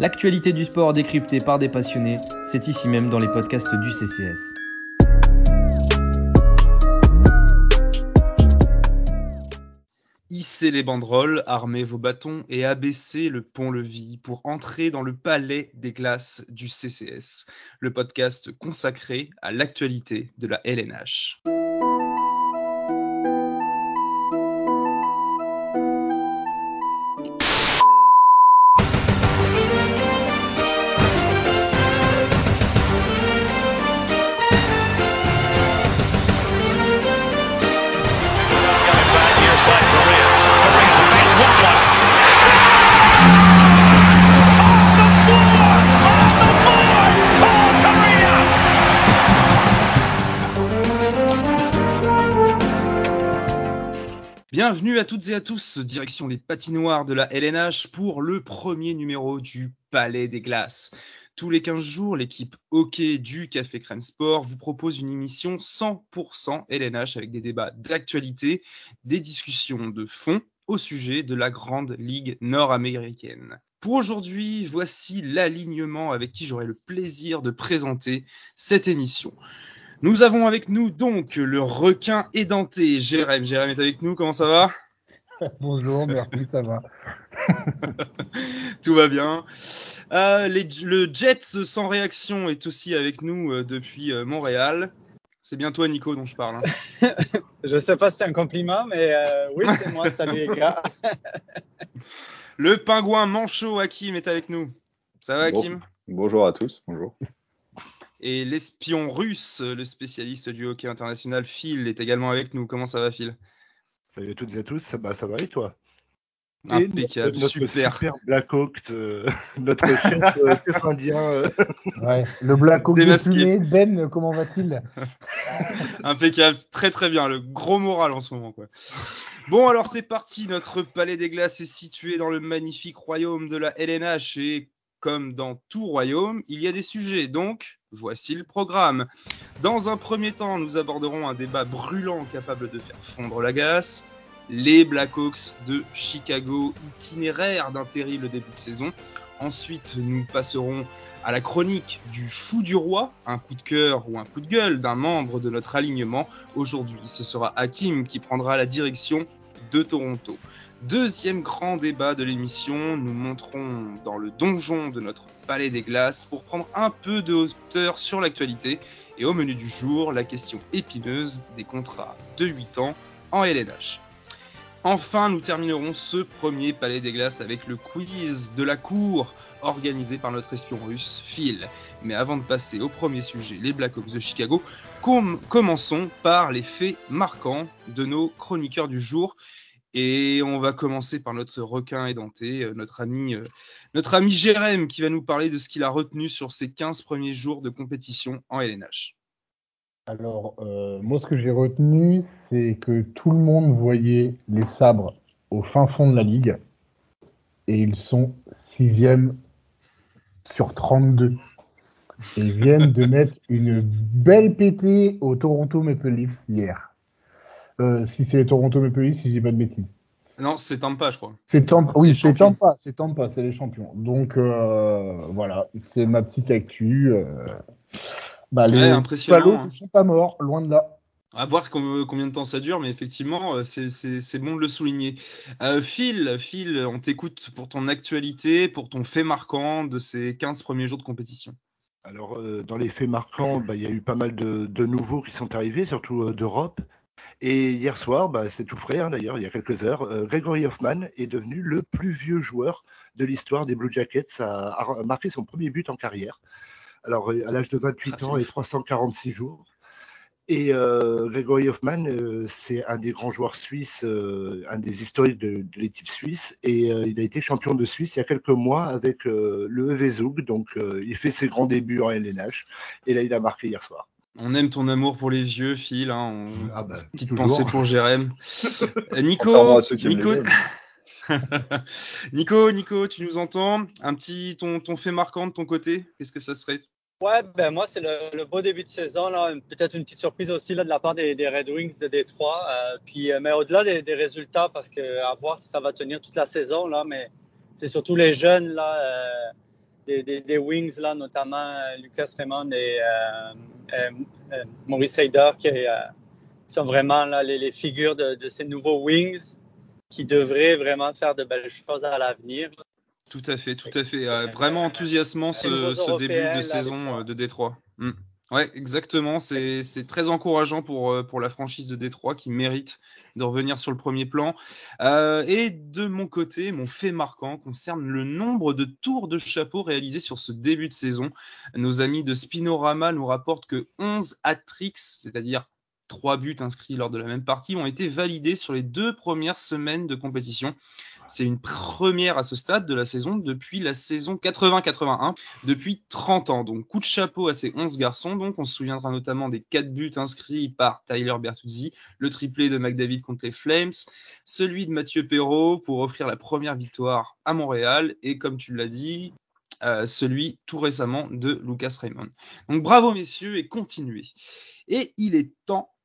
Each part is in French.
L'actualité du sport décryptée par des passionnés, c'est ici même dans les podcasts du CCS. Hissez les banderoles, armez vos bâtons et abaissez le pont-levis pour entrer dans le palais des glaces du CCS, le podcast consacré à l'actualité de la LNH. À toutes et à tous, direction les patinoires de la LNH pour le premier numéro du Palais des Glaces. Tous les 15 jours, l'équipe hockey du Café Crème Sport vous propose une émission 100% LNH avec des débats d'actualité, des discussions de fond au sujet de la grande ligue nord-américaine. Pour aujourd'hui, voici l'alignement avec qui j'aurai le plaisir de présenter cette émission. Nous avons avec nous donc le requin édenté, Jérém. Jérém est avec nous, comment ça va? Bonjour, merci, ça va. Tout va bien. Euh, le Jets sans réaction est aussi avec nous euh, depuis euh, Montréal. C'est bien toi, Nico, dont je parle. Hein. je ne sais pas si c'est un compliment, mais oui, c'est moi. Salut les gars. le pingouin manchot Hakim est avec nous. Ça va, Hakim? Bonjour à tous. Bonjour. Et l'espion russe, le spécialiste du hockey international, Phil, est également avec nous. Comment ça va, Phil? Salut à toutes et à tous. Ça, ça va et toi? Impeccable, notre, super. super Black Hawk, euh, notre chef, euh, chef indien. Euh. Ouais, le Black Hawk défumé, Ben, comment va-t-il? Impeccable, très très bien, le gros moral en ce moment. Quoi. Bon, alors c'est parti, notre palais des glaces est situé dans le magnifique royaume de la LNH et comme dans tout royaume, il y a des sujets, donc voici le programme. Dans un premier temps, nous aborderons un débat brûlant capable de faire fondre la glace, les Blackhawks de Chicago, itinéraire d'un terrible début de saison. Ensuite, nous passerons à la chronique du fou du roi, un coup de cœur ou un coup de gueule d'un membre de notre alignement. Aujourd'hui, ce sera Hakim qui prendra la direction de Toronto. Deuxième grand débat de l'émission, nous monterons dans le donjon de notre palais des glaces pour prendre un peu de hauteur sur l'actualité. Et au menu du jour, la question épineuse des contrats de 8 ans en LNH. Enfin, nous terminerons ce premier palais des glaces avec le quiz de la cour organisé par notre espion russe, Phil. Mais avant de passer au premier sujet, les Blackhawks de Chicago, commençons par les faits marquants de nos chroniqueurs du jour. Et on va commencer par notre requin édenté, euh, notre ami, euh, notre ami Jérém, qui va nous parler de ce qu'il a retenu sur ses 15 premiers jours de compétition en LNH. Alors, euh, moi, ce que j'ai retenu, c'est que tout le monde voyait les sabres au fin fond de la ligue. Et ils sont sixième sur 32. Et ils viennent de mettre une belle pétée au Toronto Maple Leafs hier. Euh, si c'est Toronto Maple Leafs, si je dis pas de bêtises. Non, c'est Tampa, je crois. C'est Tampa, oui, c'est Tampa, c'est Tampa, c'est les champions. Donc euh, voilà, c'est ma petite actu. Euh. Bah, les ne hein. sont pas morts, loin de là. À voir combien de temps ça dure, mais effectivement, c'est bon de le souligner. Phil, Phil, on t'écoute pour ton actualité, pour ton fait marquant de ces 15 premiers jours de compétition. Alors, dans les faits marquants, bah, il y a eu pas mal de, de nouveaux qui sont arrivés, surtout d'Europe. Et hier soir, bah, c'est tout frais hein, d'ailleurs, il y a quelques heures, euh, Gregory Hoffman est devenu le plus vieux joueur de l'histoire des Blue Jackets, a, a, marqué son premier but en carrière. Alors euh, à l'âge de 28 ah, ans et 346 jours. Et euh, Gregory Hoffman, euh, c'est un des grands joueurs suisses, euh, un des historiques de, de l'équipe suisse, et il a été champion de Suisse il y a quelques mois avec le EV Zug, donc il fait ses grands débuts en LNH, et là il a marqué hier soir. On aime ton amour pour les vieux, Phil. Hein. Ah bah, Petite pensée pour Jérém. Euh, Nico, Nico... Nico, Nico, tu nous entends? Un petit ton, ton fait marquant de ton côté Qu'est-ce que ça serait? Ouais, ben moi, c'est le, beau début de saison. Peut-être une petite surprise aussi là, de la part des, Red Wings de Détroit. Euh, puis, euh, mais au-delà des, résultats, parce que à voir si ça va tenir toute la saison, là, mais c'est surtout les jeunes là, des, wings, là, notamment Lucas Raymond et Maurice Heider, qui sont vraiment là, les, figures de, de, ces nouveaux wings qui devraient vraiment faire de belles choses à l'avenir. Tout à fait, tout à fait. vraiment enthousiasmant ce, début de saison de Détroit. Mm. Ouais, exactement. C'est très encourageant pour, euh, pour la franchise de Détroit qui mérite de revenir sur le premier plan. Euh, et de mon côté, mon fait marquant concerne le nombre de tours de chapeau réalisés sur ce début de saison. Nos amis de Spinorama nous rapportent que 11 hat-tricks, c'est-à-dire 3 buts inscrits lors de la même partie, ont été validés sur les deux premières semaines de compétition. C'est une première à ce stade de la saison depuis la saison 80-81, depuis 30 ans. Donc coup de chapeau à ces 11 garçons. Donc on se souviendra notamment des 4 buts inscrits par Tyler Bertuzzi, le triplé de McDavid contre les Flames, celui de Mathieu Perrault pour offrir la première victoire à Montréal et comme tu l'as dit, euh, celui tout récemment de Lucas Raymond. Donc bravo messieurs et continuez. Et il est temps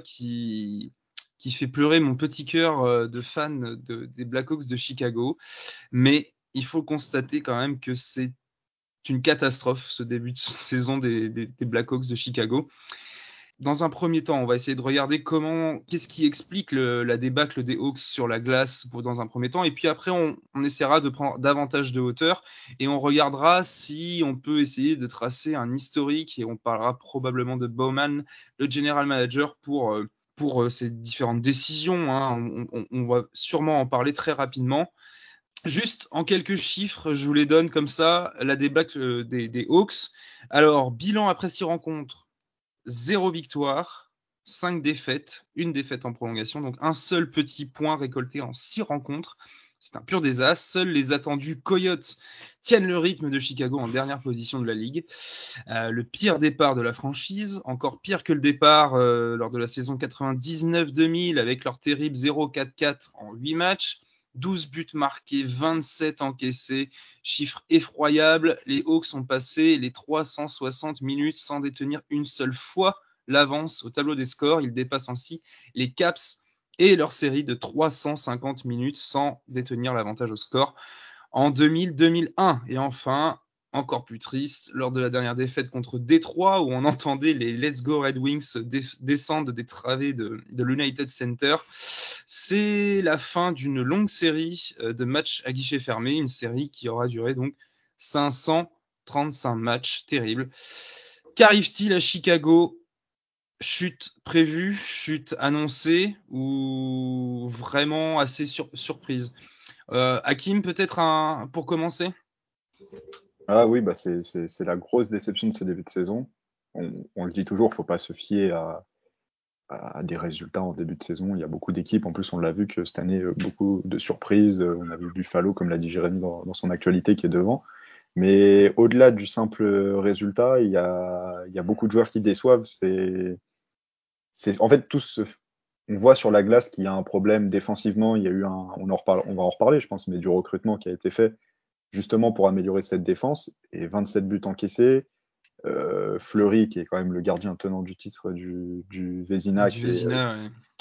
qui, qui fait pleurer mon petit cœur euh, de fan des Blackhawks de Chicago. Mais il faut constater quand même que c'est une catastrophe ce début de saison des, des Blackhawks de Chicago. Dans un premier temps, on va essayer de regarder comment, qu'est-ce qui explique la débâcle des Hawks sur la glace dans un premier temps. Et puis après, on, essaiera de prendre davantage de hauteur et on regardera si on peut essayer de tracer un historique et on parlera probablement de Bowman, le general manager, pour, euh, pour euh, ces différentes décisions. Hein. On, va sûrement en parler très rapidement. Juste en quelques chiffres, je vous les donne comme ça, la débâcle euh, des, des Hawks. Alors, bilan après six rencontres, zéro victoire, cinq défaites, une défaite en prolongation, donc un seul petit point récolté en six rencontres. C'est un pur désastre. Seuls les attendus Coyotes tiennent le rythme de Chicago en dernière position de la ligue. Euh, le pire départ de la franchise, encore pire que le départ euh, lors de la saison 99-2000 avec leur terrible 0-4-4 en 8 matchs. 12 buts marqués, 27 encaissés, chiffre effroyable. Les Hawks ont passé les 360 minutes sans détenir une seule fois l'avance au tableau des scores. Ils dépassent ainsi les Caps et leur série de 350 minutes sans détenir l'avantage au score en 2000-2001. Et enfin, encore plus triste, lors de la dernière défaite contre Détroit, où on entendait les Let's Go Red Wings descendre des travées de, l'United Center. C'est la fin d'une longue série euh, de matchs à guichet fermé, une série qui aura duré donc 535 matchs, terrible. Qu'arrive-t-il à Chicago? Chute prévue, chute annoncée ou vraiment assez surprise? Euh, Hakim, peut-être pour commencer? Ah oui, bah c'est la grosse déception de ce début de saison. On, le dit toujours, il ne faut pas se fier à, des résultats en début de saison. Il y a beaucoup d'équipes. En plus, on l'a vu que cette année, euh, beaucoup de surprises. Euh, on a vu Buffalo, comme l'a dit Jérémy dans, son actualité, qui est devant. Mais au-delà du simple résultat, il y a, beaucoup de joueurs qui déçoivent. C'est, en fait, tous on voit sur la glace qu'il y a un problème défensivement. Il y a eu un, on, en reparle, on va en reparler, je pense, mais du recrutement qui a été fait justement pour améliorer cette défense. Et 27 buts encaissés. Euh, Fleury, qui est quand même le gardien tenant du titre du, du Vézina, qui,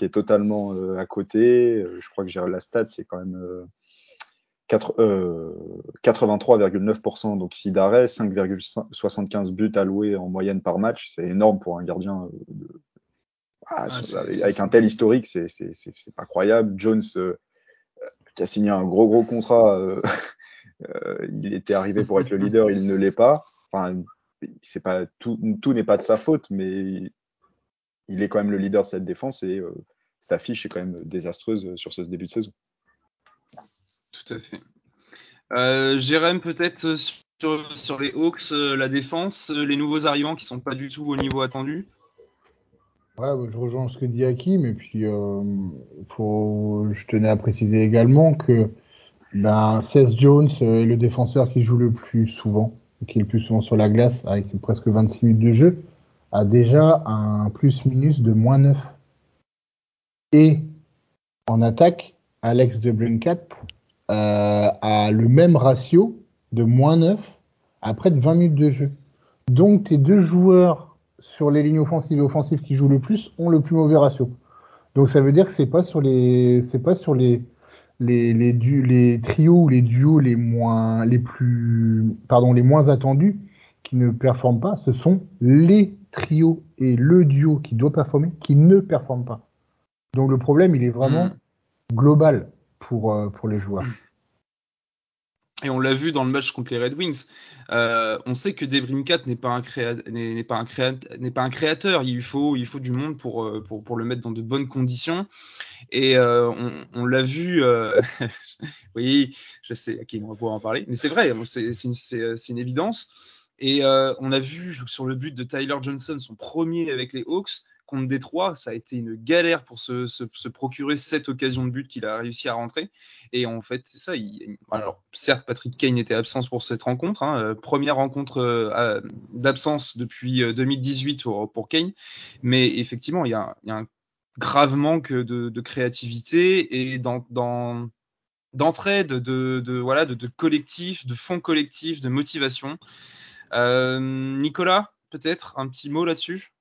est, totalement euh, à côté. Euh, je crois que j'ai la stat, c'est quand même 83,9% donc d'arrêt, 5,75 buts alloués en moyenne par match. C'est énorme pour un gardien ah, ah, avec, un tel historique, c'est incroyable. Jones, qui a signé un gros gros contrat euh, il était arrivé pour être le leader, il ne l'est pas. Enfin, c'est pas tout, tout n'est pas de sa faute, mais il est quand même le leader de cette défense et euh, sa fiche est quand même désastreuse sur ce début de saison. Tout à fait. Euh, Jérém, peut-être sur, sur, les Hawks, la défense, les nouveaux arrivants qui sont pas du tout au niveau attendu? Ouais, bah, je rejoins ce que dit Hakim, et puis euh, faut, je tenais à préciser également que ben, Seth Jones est le défenseur qui joue le plus souvent, qui est le plus souvent sur la glace, avec presque 26 minutes de jeu, a déjà un plus-minus de moins 9. Et en attaque, Alex de Brincat euh, a le même ratio de moins 9 à près de 20 minutes de jeu. Donc tes deux joueurs sur les lignes offensives et offensives qui jouent le plus ont le plus mauvais ratio. Donc ça veut dire que c'est pas sur les c'est pas sur les les, les, du, les trios ou les duos les moins les plus pardon les moins attendus qui ne performent pas, ce sont les trios et le duo qui doit performer qui ne performent pas. Donc le problème il est vraiment global pour euh, pour les joueurs. Et on l'a vu dans le match contre les Red Wings. Euh, on sait que Debrincat n'est pas n'est pas n'est pas un créateur. Il faut, il faut du monde pour, euh, pour, pour, le mettre dans de bonnes conditions. Et euh, on, l'a vu. oui, je sais à qui on va pouvoir en parler, mais c'est vrai. C'est une, une, évidence. Et on a vu sur le but de Tyler Johnson, son premier avec les Hawks, contre Détroit, ça a été une galère pour se, procurer cette occasion de but qu'il a réussi à rentrer. Et en fait, c'est ça. Alors, certes, Patrick Kane était absent pour cette rencontre. Hein, euh, première rencontre euh, d'absence depuis 2018 euh, pour, Kane. Mais effectivement, il y a, un grave manque de, créativité et d'entraide, de, voilà, de, collectif, de fond collectif, de motivation. Nicolas, peut-être un petit mot là-dessus?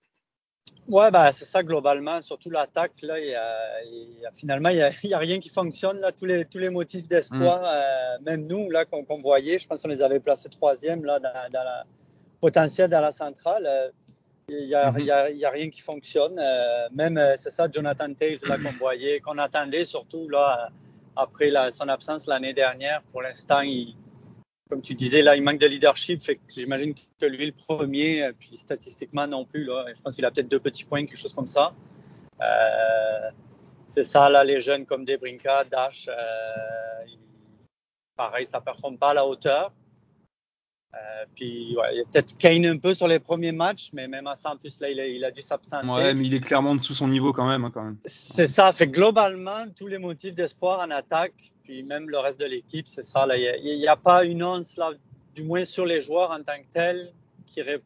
Ouais, bah, c'est ça globalement, surtout l'attaque. Là, il y a, il y a, finalement, il n'y a, a, rien qui fonctionne. Là, tous, les, tous les motifs d'espoir, mm. euh, même nous, là, qu'on qu voyait, je pense qu'on les avait placés troisième là, dans, dans la potentiel dans la centrale. Euh, il n'y a, mm -hmm. a, rien qui fonctionne. Euh, même, euh, c'est ça, Jonathan Tate, là, qu'on voyait, qu'on attendait surtout là, après la, son absence l'année dernière. Pour l'instant, il comme tu disais, là, il manque de leadership. J'imagine que lui, le premier, euh, puis statistiquement non plus. Je pense qu'il a peut-être deux petits points, quelque chose comme ça. Euh, c'est ça, là, les jeunes comme Debrinka, Dash, euh, pareil, ça ne performe pas à la hauteur. Euh, puis, ouais, il y a peut-être Kane un peu sur les premiers matchs, mais même à ça, en plus, là, il a, il a dû s'absenter. Ouais, mais il est clairement dessous son niveau quand même. Hein, quand même. C'est ça. Fait globalement, tous les motifs d'espoir en attaque, puis même le reste de l'équipe, c'est ça. Là. Il n'y a, a, pas une once, là, du moins sur les joueurs en tant que tels, qui, ré,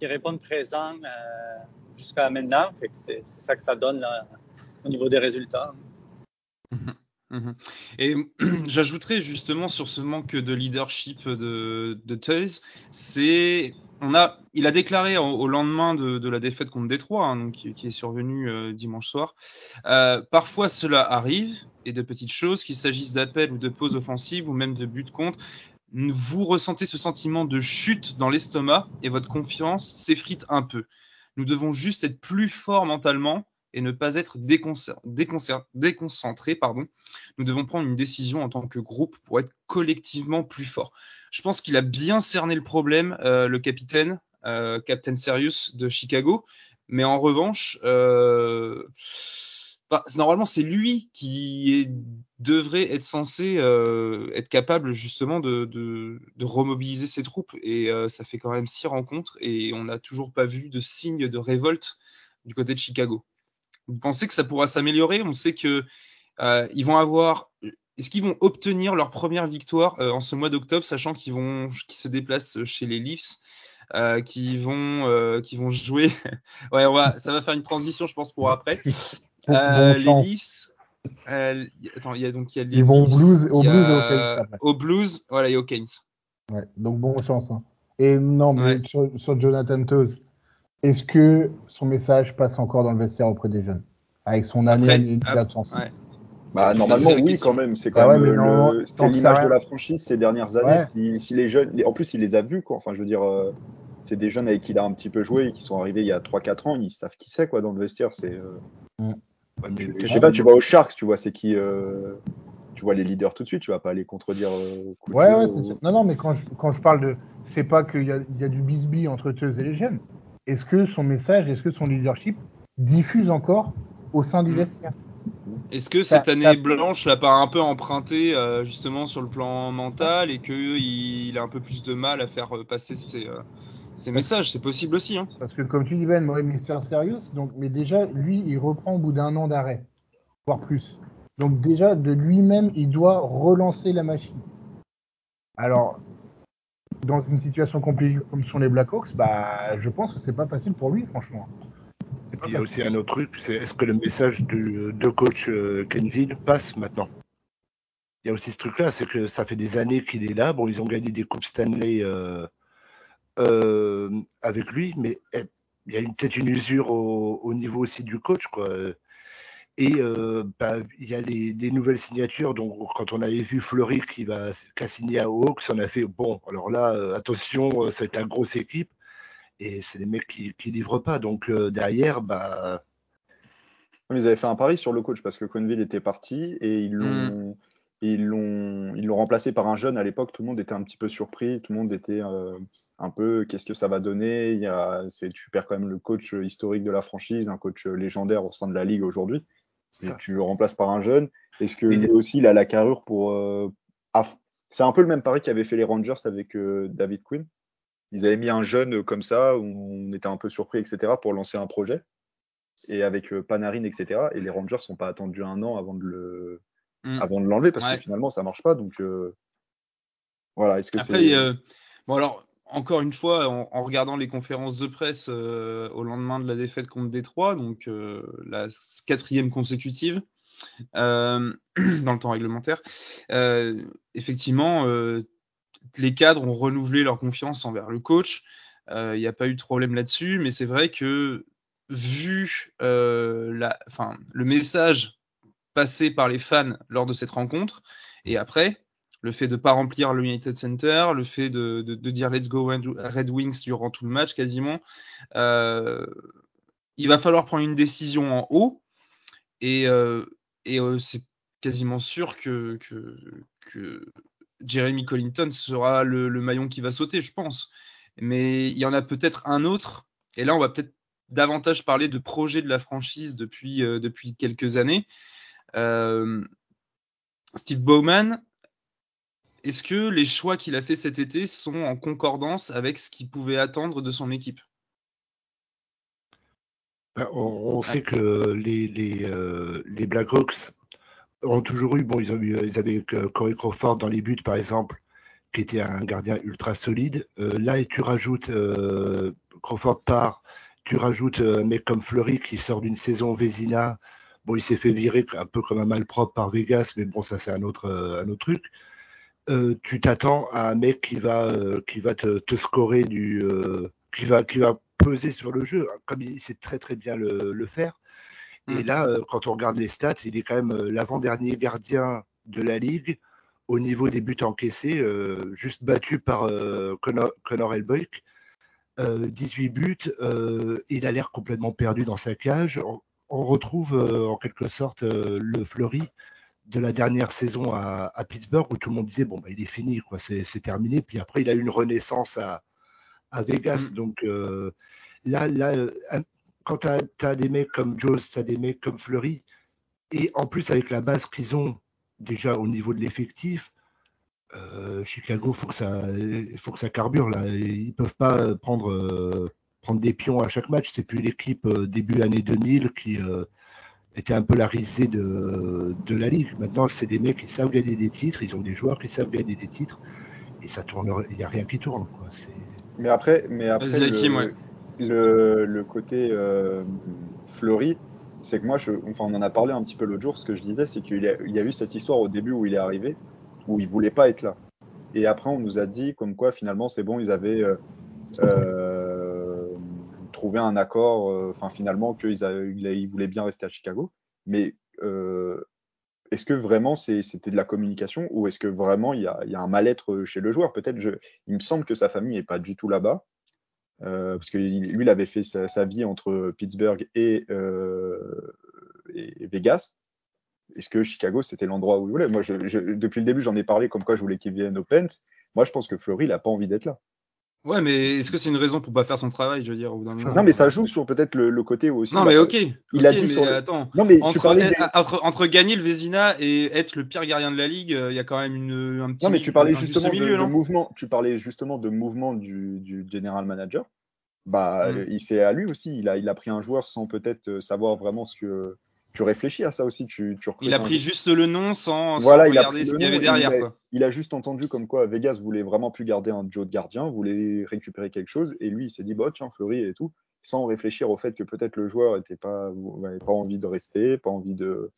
qui répondent présents euh, jusqu'à maintenant. Fait que c'est ça que ça donne là, au niveau des résultats. Mmh Et j'ajouterais justement sur ce manque de leadership de, de Taze, c'est on a, il a déclaré au, lendemain de, la défaite contre Détroit, hein, donc qui, qui, est survenue euh, dimanche soir. Euh, parfois, cela arrive et de petites choses, qu'il s'agisse d'appels ou de pauses offensives ou même de buts contre. Vous ressentez ce sentiment de chute dans l'estomac et votre confiance s'effrite un peu. Nous devons juste être plus forts mentalement et ne pas être déconcentré. Pardon. Nous devons prendre une décision en tant que groupe pour être collectivement plus fort. Je pense qu'il a bien cerné le problème, euh, le capitaine, euh, Captain Serious de Chicago. Mais en revanche, euh, bah, normalement, c'est lui qui devrait être censé être capable justement de, remobiliser ses troupes. Et ça fait quand même six rencontres et on n'a toujours pas vu de signe de révolte du côté de Chicago. Vous pensez que ça pourra s'améliorer? On sait que euh, ils vont avoir. Est-ce qu'ils vont obtenir leur première victoire euh, en ce mois d'octobre, sachant qu'ils vont, qu'ils se déplacent chez les Leafs, euh, qui vont, euh, qui vont jouer? ouais, on va, ça va faire une transition, je pense, pour après. Bon les Leafs. attends, il y a donc il y a les Ils vont blues, au blues et au a- Blues, voilà, et au Canes. Ouais, donc bonne chance. hein. Et non, mais Ouais. sur, sur Jonathan Toews, est-ce que son message passe encore dans le vestiaire auprès des jeunes Avec son année, Après, et ah, d'absence? ouais. Bah, normalement, oui, quand même. C'est Bah quand ouais, même le- c'était l'image de la franchise ces dernières années. Ouais. Si, si les jeunes, en plus, il les a vus, quoi. Enfin, je veux dire, euh, c'est des jeunes avec qui il a un petit peu joué et qui sont arrivés il y a 3-4 ans. Ils savent qui c'est, quoi, dans le vestiaire. C'est, euh, Ouais, mais je sais pas, tu vas aux Sharks, tu vois, c'est qui. euh, tu vois les leaders tout de suite. Tu vas pas aller contredire. Euh, Ouais, ouais, ou- c'est sûr. Non, non, mais quand je, quand je parle de. C'est pas qu'il y a, il y a du bisbis entre Toews et les jeunes. Est-ce que son message, est-ce que son leadership diffuse encore au sein du Mm. vestiaire? Est-ce que Ça- cette année ça- blanche l'a pas un peu emprunté euh, justement sur le plan mental et qu'il il a un peu plus de mal à faire euh, passer ses, euh, messages, c'est possible aussi. Hein. Parce que comme tu dis Ben, moi, Mister Serious, donc, mais déjà, lui, il reprend au bout d'un an d'arrêt, voire plus. Donc déjà, de lui-même, il doit relancer la machine. Alors, dans une situation compliquée comme sont les Blackhawks, bah, je pense que c'est pas facile pour lui, franchement. Et puis il y a aussi un autre truc, c'est est-ce que le message du, de coach euh, Kenville passe maintenant? Il y a aussi ce truc-là, c'est que ça fait des années qu'il est là. Bon, ils ont gagné des coupes Stanley euh, euh, avec lui, mais eh, il y a peut-être une usure au, au, niveau aussi du coach, quoi. Et euh, bah, il y a des, nouvelles signatures. Donc, quand on avait vu Fleury qui va qui a signé à Hawks, on a fait bon. Alors là, euh, attention, c'est la grosse équipe et c'est des mecs qui, qui livrent pas. Donc derrière, bah. Ils avaient fait un pari sur le coach parce que Conville était parti et ils l'ont. Mmh. Ils l'ont, ils l'ont remplacé par un jeune à l'époque. Tout le monde était un petit peu surpris. Tout le monde était un peu qu'est-ce que ça va donner? Il y a, tu perds quand même le coach historique de la franchise, un coach légendaire au sein de la ligue aujourd'hui tu le remplaces par un jeune. Est-ce que lui aussi, il a la carrure pour. Euh, c'est un peu le même pari qu'avaient fait les Rangers avec euh, David Quinn. Ils avaient mis un jeune comme ça, où on était un peu surpris, etc., pour lancer un projet. Et avec euh, Panarin, etc. Et les Rangers sont pas attendus un an avant de le, mm. avant de l'enlever parce que finalement ça marche pas. Donc voilà. Est-ce que Après, bon alors encore une fois, en, regardant les conférences de presse euh, au lendemain de la défaite contre Détroit, donc euh, la quatrième consécutive euh, dans le temps réglementaire, effectivement, les cadres ont renouvelé leur confiance envers le coach. Il n'y a pas eu de problème là-dessus, mais c'est vrai que vu la, le message passé par les fans lors de cette rencontre, et après, le fait de ne pas remplir le United Center, le fait de, dire let's go Red Wings durant tout le match quasiment. Euh, il va falloir prendre une décision en haut et, euh, euh, c'est quasiment sûr que, que, Jeremy Collington sera le, maillon qui va sauter, je pense. Mais il y en a peut-être un autre, et là on va peut-être davantage parler de projet de la franchise depuis, depuis quelques années. Steve Bowman, est-ce que les choix qu'il a fait cet été sont en concordance avec ce qu'il pouvait attendre de son équipe? Ben, on, sait que les, les, euh, les, Blackhawks ont toujours eu, bon, ils, ont eu, ils avaient Corey Crawford dans les buts, par exemple, qui était un gardien ultra solide. Euh, là, et tu rajoutes euh, Crawford part, tu rajoutes un mec comme Fleury qui sort d'une saison Vézina. Bon, il s'est fait virer un peu comme un malpropre par Vegas, mais bon, ça, c'est un autre, un autre truc. Euh, tu t'attends à un mec qui va, euh, qui va te, te scorer du. Euh, qui, va, qui va peser sur le jeu, comme il sait très très bien le, le faire. Et mmh. là, quand on regarde les stats, il est quand même l'avant-dernier gardien de la ligue au niveau des buts encaissés, juste battu par Connor, Connor 18 buts, il a l'air complètement perdu dans sa cage. On, on retrouve en quelque sorte le Fleury de la dernière saison à, Pittsburgh où tout le monde disait bon bah, il est fini quoi c'est terminé. Puis après il a eu une renaissance à, à Vegas. Mm. donc euh, là là euh, quand tu as, des mecs comme Jones tu as des mecs comme Fleury et en plus avec la base qu'ils ont déjà au niveau de l'effectif euh, Chicago faut que ça faut que ça carbure là. Ils peuvent pas prendre prendre des pions à chaque match. C'est plus l'équipe début année 2000 qui était un peu la risée de, de la Ligue. Maintenant, c'est des mecs qui savent gagner des titres, ils ont des joueurs qui savent gagner des titres, et ça tourne, il n'y a rien qui tourne. Quoi. Mais après, mais après le, le, côté euh, fleuri, c'est que moi, je, enfin, on en a parlé un petit peu l'autre jour, ce que je disais, c'est qu'il y, a, il y a eu cette histoire au début où il est arrivé, où il voulait pas être là. Et après, on nous a dit comme quoi, finalement, c'est bon, ils avaient... Euh, trouver un accord, euh, enfin finalement qu'ils ils voulaient bien rester à Chicago. Mais euh, est-ce que vraiment c'était de la communication ou est-ce que vraiment il y a, un mal-être chez le joueur? Peut-être, il me semble que sa famille n'est pas du tout là-bas. Euh, parce que lui, il avait fait sa, vie entre Pittsburgh et, Vegas. Est-ce que Chicago, c'était l'endroit où il voulait? Moi, depuis le début, j'en ai parlé comme quoi je voulais qu'il vienne au Pent. Moi, je pense que Fleury, il n'a pas envie d'être là. Ouais, mais est-ce que c'est une raison pour pas faire son travail, je veux dire Non, mais ça joue sur peut-être le, côté aussi. Non, mais ok. Il a dit mais sur. Attends. Non, mais entre, tu parlais des- entre, entre gagner le Vézina et être le pire gardien de la ligue, euh, il y a quand même une, un petit. Non, mais tu parlais justement de, milieu, de non? mouvement. Tu parlais justement de mouvement du, du general manager. Bah, Mm. euh, il c'est à lui aussi. Il a, il a pris un joueur sans peut-être euh, savoir vraiment ce que. Tu réfléchis à ça aussi. Tu, tu Il a pris juste le nom sans, sans Voilà, il a regarder ce qu'il y avait derrière. il a- Quoi. Il a juste entendu comme quoi Vegas voulait vraiment plus garder un Joe de gardien, voulait récupérer quelque chose, et lui il s'est dit bah tiens Fleury et tout, sans réfléchir au fait que peut-être le joueur était pas, n'avait pas envie de rester, pas envie de.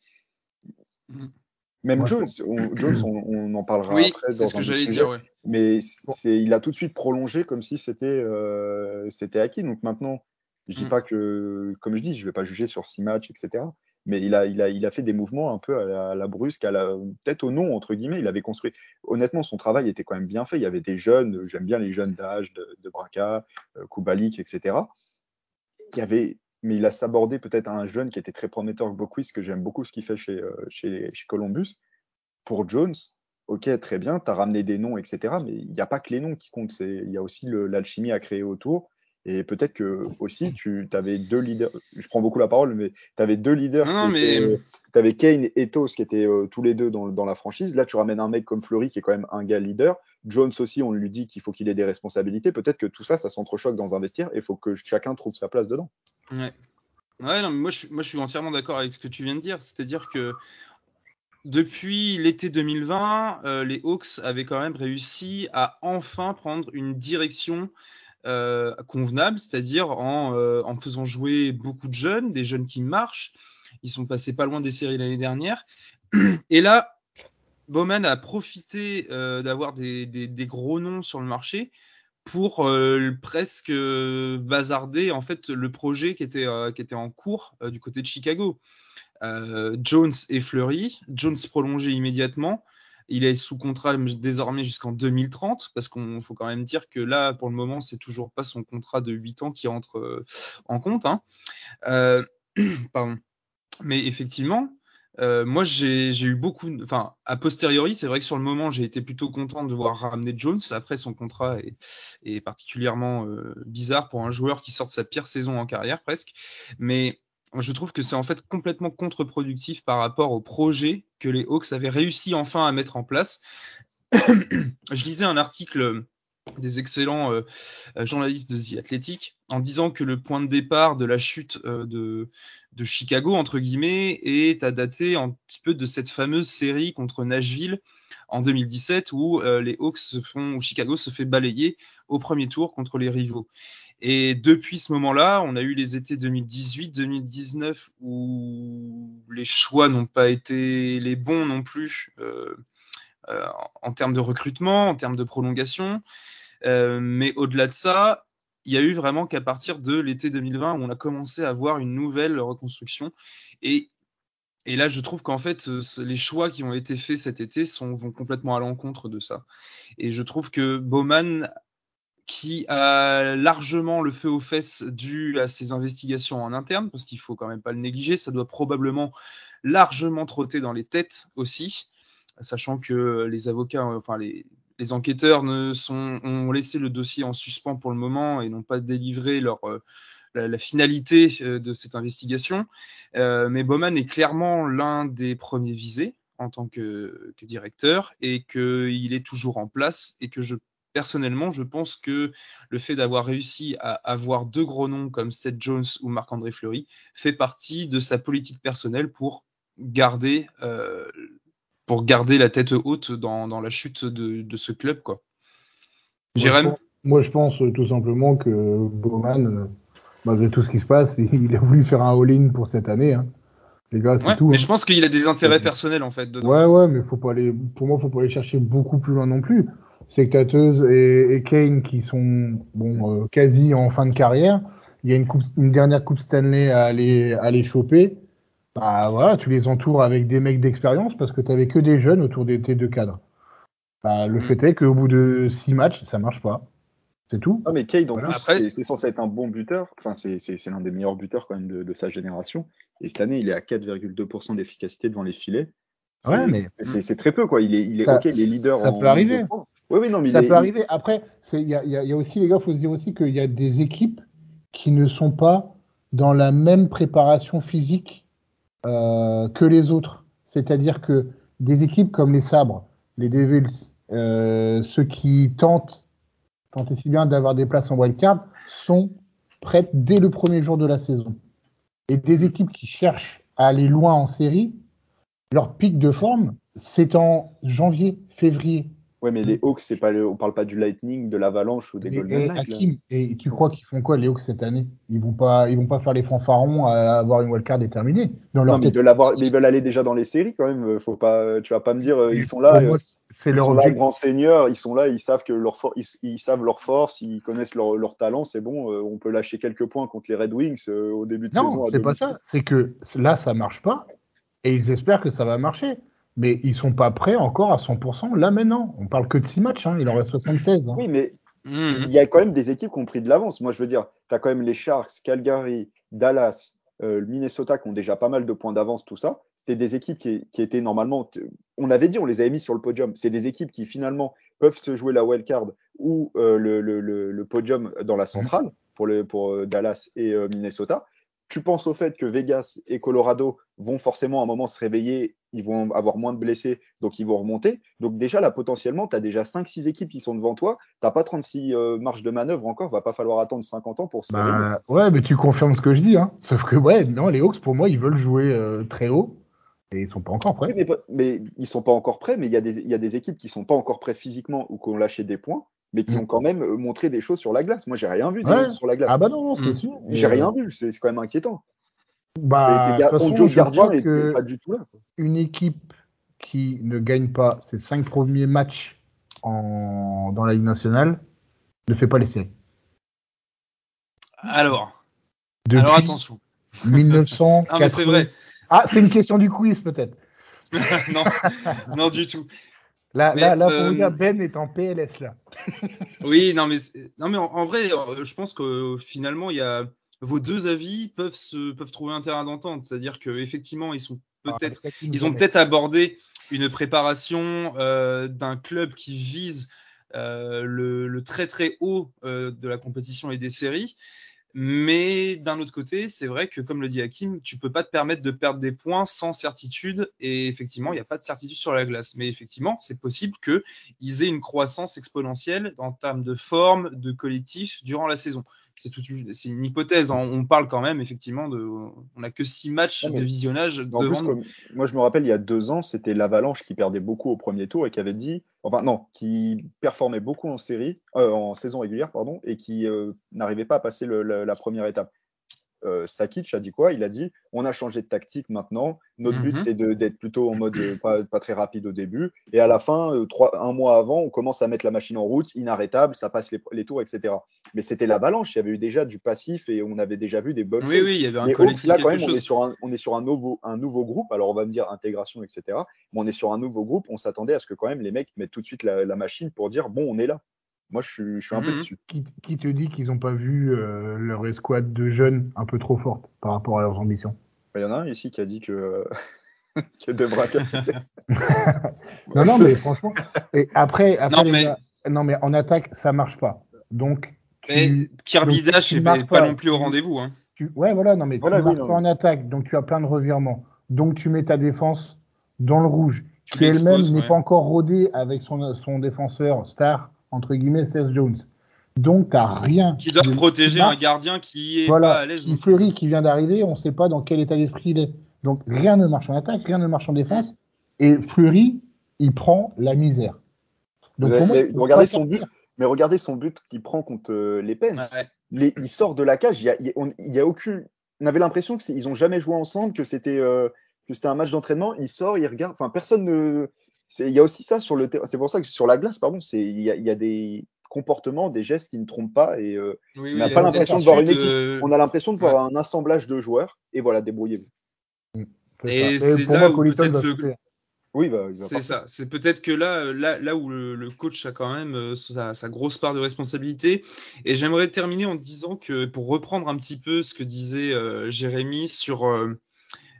Mhm. Même Jones, on, Jones, on, on en parlera Oui, après c'est dans ce que j'allais dire. Ouais. mais il a tout de suite prolongé comme si c'était, euh, c'était acquis. Donc maintenant, je dis Mm. pas que, comme je dis, je vais pas juger sur six matchs, etc. Mais il a, il a, il a fait des mouvements un peu à la, à brusque, à la, peut-être au nom, entre guillemets. Il avait construit. Honnêtement, son travail était quand même bien fait. Il y avait des jeunes, j'aime bien les jeunes d'âge, de, de Braca, euh, Kubalik, etc. Il y avait, mais il a sabordé peut-être un jeune qui était très prometteur, Boquist, que j'aime beaucoup ce qu'il fait chez, euh, chez, chez Columbus. Pour Jones, ok, très bien, tu as ramené des noms, etc. Mais il n'y a pas que les noms qui comptent. Il y a aussi l'alchimie à créer autour. Et peut-être que aussi, tu avais deux leaders. Je prends beaucoup la parole, mais tu avais deux leaders. Non, mais- Tu avais Kane et Ethos qui étaient euh, tous les deux dans, dans la franchise. Là, tu ramènes un mec comme Fleury qui est quand même un gars leader. Jones aussi, on lui dit qu'il faut qu'il ait des responsabilités. Peut-être que tout ça, ça s'entrechoque dans un vestiaire et il faut que chacun trouve sa place dedans. Ouais. Ouais, non, mais moi je, suis- moi je suis entièrement d'accord avec ce que tu viens de dire. C'est-à-dire que depuis l'été 2020, euh, les Hawks avaient quand même réussi à enfin prendre une direction euh, convenable, c'est-à-dire en, euh, en faisant jouer beaucoup de jeunes, des jeunes qui marchent. Ils sont passés pas loin des séries l'année dernière. Et là, Bowman a profité euh, d'avoir des, des- gros noms sur le marché pour presque bazarder en fait le projet qui était, qui était en cours du côté de Chicago. Jones et Fleury, Jones prolongé immédiatement. Il est sous contrat désormais jusqu'en 2030, parce qu'il faut quand même dire que là, pour le moment, c'est toujours pas son contrat de 8 ans qui entre euh, en compte. hein. Euh, pardon. Mais effectivement, euh, moi, j'ai eu beaucoup. Enfin, a posteriori, c'est vrai que sur le moment, j'ai été plutôt content de voir ramener Jones. Après, son contrat est, est particulièrement bizarre pour un joueur qui sort de sa pire saison en carrière, presque. Mais je trouve que c'est en fait complètement contre-productif par rapport au projet que les Hawks avaient réussi enfin à mettre en place. je lisais un article des excellents euh, journalistes de The Athletic en disant que le point de départ de la chute euh, de, Chicago, entre guillemets, est à dater un petit peu de cette fameuse série contre Nashville en 2017 où euh, les Hawks se font, où Chicago se fait balayer au premier tour contre les rivaux. Et depuis ce moment-là, on a eu les étés 2018-2019 où les choix n'ont pas été les bons non plus euh, euh, en termes de recrutement, en termes de prolongation. Euh, mais au-delà de ça, il y a eu vraiment qu'à partir de l'été 2020 où on a commencé à voir une nouvelle reconstruction. Et, et là, je trouve qu'en fait, les choix qui ont été faits cet été sont, vont complètement à l'encontre de ça. Et je trouve que Bowman, qui a largement le feu aux fesses dû à ses investigations en interne, parce qu'il faut quand même pas le négliger, ça doit probablement largement trotter dans les têtes aussi, sachant que les avocats, enfin les, les enquêteurs ne sont, ont laissé le dossier en suspens pour le moment et n'ont pas délivré leur, euh, la, la, finalité euh, de cette investigation. Euh, mais Bowman est clairement l'un des premiers visés en tant que, que directeur et qu'il est toujours en place et que je personnellement, je pense que le fait d'avoir réussi à avoir deux gros noms comme Seth Jones ou Marc-André Fleury fait partie de sa politique personnelle pour garder, euh, pour garder la tête haute dans, dans la chute de, de, ce club. Quoi. Jérém moi, moi, je pense euh, tout simplement que Bowman, euh, malgré tout ce qui se passe, il a voulu faire un all-in pour cette année. Hein. Les gars, ouais, tout. Mais hein. je pense qu'il a des intérêts personnels en fait. Dedans. Ouais, ouais, mais faut pas aller. Pour moi, faut pas aller chercher beaucoup plus loin non plus. C'est que Tateuse et, et, Kane qui sont bon euh, quasi en fin de carrière. Il y a une, coupe, une dernière coupe Stanley à aller à aller choper. Bah voilà, tu les entoures avec des mecs d'expérience parce que tu avais que des jeunes autour de tes deux cadres. Bah, le mmh. fait est qu'au bout de six matchs, ça marche pas. C'est tout. Ah, mais Cade, en voilà. plus, Après... c'est censé être un bon buteur. Enfin, c'est l'un des meilleurs buteurs quand même de, de, sa génération. Et cette année, il est à 4,2% d'efficacité devant les filets. Ouais, mais c'est très peu, quoi. Il est, il est ça, ok, il est leader ça en peut arriver. Oui, oui, non, mais Ça est- peut arriver. Après, il y a, y y aussi, les gars, il faut se dire aussi qu'il y a des équipes qui ne sont pas dans la même préparation physique euh, que les autres. C'est-à-dire que des équipes comme les Sabres, les Devils, euh, ceux qui tentent, tentent si bien d'avoir des places en wildcard, sont prêtes dès le premier jour de la saison. Et des équipes qui cherchent à aller loin en série, leur pic de forme, c'est en janvier, février. Ouais, mais les Hawks, c'est pas le- on parle pas du Lightning, de l'Avalanche ou des Et, Golden Knights. et tu crois qu'ils font quoi les Hawks cette année? Ils vont pas, ils vont pas faire les fanfarons à avoir une wildcard déterminée dans leur Non, mais, de mais ils veulent aller déjà dans les séries quand même. Faut pas, tu vas pas me dire, euh, ils sont là. euh, c'est leur sont là, objectif. grands seigneurs, ils sont là, ils savent que leur for- ils, ils savent leur force, ils connaissent leur, leur talent, c'est bon, euh, on peut lâcher quelques points contre les Red Wings euh, au début de saison. Non, c'est pas ça. C'est que là, ça marche pas, et ils espèrent que ça va marcher. Mais ils sont pas prêts encore à 100%. Là maintenant, on parle que de 6 matchs. Hein. Il en reste 76. hein. Oui, mais Mhm. il y a quand même des équipes qui ont pris de l'avance. Moi, je veux dire, tu as quand même les Sharks, Calgary, Dallas, euh, Minnesota qui ont déjà pas mal de points d'avance, tout ça. C'était des équipes qui, qui étaient normalement. On avait dit, on les avait mis sur le podium. C'est des équipes qui finalement peuvent se jouer la wildcard ou euh, le, le- le- le podium dans la centrale pour, le, pour euh, Dallas et euh, Minnesota. Tu penses au fait que Vegas et Colorado vont forcément à un moment se réveiller, ils vont avoir moins de blessés, donc ils vont remonter. Donc déjà là, potentiellement, tu as déjà 5-6 équipes qui sont devant toi. Tu pas 36 euh, marges de manœuvre encore, va pas falloir attendre 50 ans pour se. Bah, ouais, mais tu confirmes ce que je dis. Hein. Sauf que, ouais, non, les Hawks, pour moi, ils veulent jouer euh, très haut. Et ils sont pas encore Oui, prêts. mais, ils sont pas encore prêts, mais il y, a des- y a des équipes qui sont pas encore prêts physiquement ou qui ont lâché des points, mais qui Mm. ont quand même euh, montré des choses sur la glace. Moi, j'ai rien vu des Ouais. Sur la glace. Ah bah non, non, c'est Mm. sûr. J'ai Et, rien euh, vu, c'est quand même inquiétant. Bah, façon, je gardien crois que- est pas du tout là. quoi. une équipe qui ne gagne pas ses cinq premiers matchs en... dans la Ligue nationale ne fait pas les séries. Alors, Depuis alors attention. 1900. Ah, mais c'est vrai. Ah, c'est une question du quiz peut-être. non, non du tout. Là, Mais, là, là, euh, dire, Ben est en PLS là. Oui, non, mais, c'est- non, mais en, en vrai, euh, je pense que euh, finalement, il y a vos deux avis peuvent se peuvent trouver un terrain d'entente. C'est-à-dire qu'effectivement, ils sont peut-être Ah, ils ont peut-être abordé une préparation euh, d'un club qui vise euh, le, le très très haut euh, de la compétition et des séries. Mais d'un autre côté, c'est vrai que, comme le dit Hakim, tu peux pas te permettre de perdre des points sans certitude. Et effectivement, il n'y a pas de certitude sur la glace. Mais effectivement, c'est possible qu'ils aient une croissance exponentielle en termes de forme, de collectif durant la saison. C'est une, c'est une hypothèse. hein. On parle quand même, effectivement, de, on n'a que six matchs de visionnage En plus, comme- moi, je me rappelle, il y a deux ans, c'était l'Avalanche qui perdait beaucoup au premier tour et qui avait dit, enfin non, qui performait beaucoup en série, euh, en saison régulière, pardon, et qui euh, n'arrivait pas à passer le- la, la première étape. Euh, Sakic a dit quoi? Il a dit on a changé de tactique maintenant. Notre but Mhm. c'est de- d'être plutôt en mode euh, pas, pas très rapide au début, et à la fin, euh, trois, un mois avant, on commence à mettre la machine en route, inarrêtable, ça passe les, les tours, etc. Mais c'était l'Avalanche, il y avait eu déjà du passif et on avait déjà vu des bonnes Oui, choses. oui, il y avait un Hawks, là, quand même, on est sur, un, on est sur un, nouveau, un nouveau groupe. Alors, on va me dire intégration, etc. Mais on est sur un nouveau groupe. On s'attendait à ce que, quand même, les mecs mettent tout de suite la, la machine pour dire bon, on est là. Moi, je suis, je suis un peu Mhm. dessus. Qui, qui te dit qu'ils n'ont pas vu euh, leur escouade de jeunes un peu trop forte par rapport à leurs ambitions? Il y en a un ici qui a dit que, euh, que Debra Non, non, mais franchement. Et après, après Non, mais- gars, non, mais en attaque, ça marche pas. Donc, tu- Mais Kirby donc, Dash tu n'est marques pas, pas, non plus au rendez-vous. Hein. tu- ouais, voilà, non, mais Voilà, tu oui, marques non, pas en attaque, donc tu as plein de revirements. Donc, tu mets ta défense dans le rouge, Tu qui elle-même n'est pas encore rodée avec son, son défenseur star, entre guillemets, Seth Jones. Donc, tu n'as rien. Qui doit qui- protéger un gardien qui est Voilà, pas à l'aise. qui fleurit, qui vient d'arriver, on ne sait pas dans quel état d'esprit il est. Donc rien ne marche en attaque, rien ne marche en défense. Et Fleury, il prend la misère. Donc Mais- moi, regardez son but. Mais regardez son but qu'il prend contre euh, les Pens. Ouais. Les- il sort de la cage. Il y a, il y a- on, il y a aucune. On avait l'impression qu'ils n'ont jamais joué ensemble, que c'était euh, que c'était un match d'entraînement. Il sort, il regarde. Enfin, personne ne. C'est- Il y a aussi ça sur le terrain. C'est pour ça que sur la glace, pardon, c'est il y, a, il y a des comportements, des gestes qui ne trompent pas. Et euh, Oui, on n'a pas a l'impression de voir une équipe. euh, On a l'impression de voir un assemblage de joueurs. Et voilà, débrouillez-vous. C'est Et c'est pour là moi, où Colliton peut-être le-. Oui, C'est ça. C'est peut-être que là, là, là où le, le coach a quand même euh, sa, sa grosse part de responsabilité. Et j'aimerais terminer en disant que pour reprendre un petit peu ce que disait euh, Jérémy sur euh,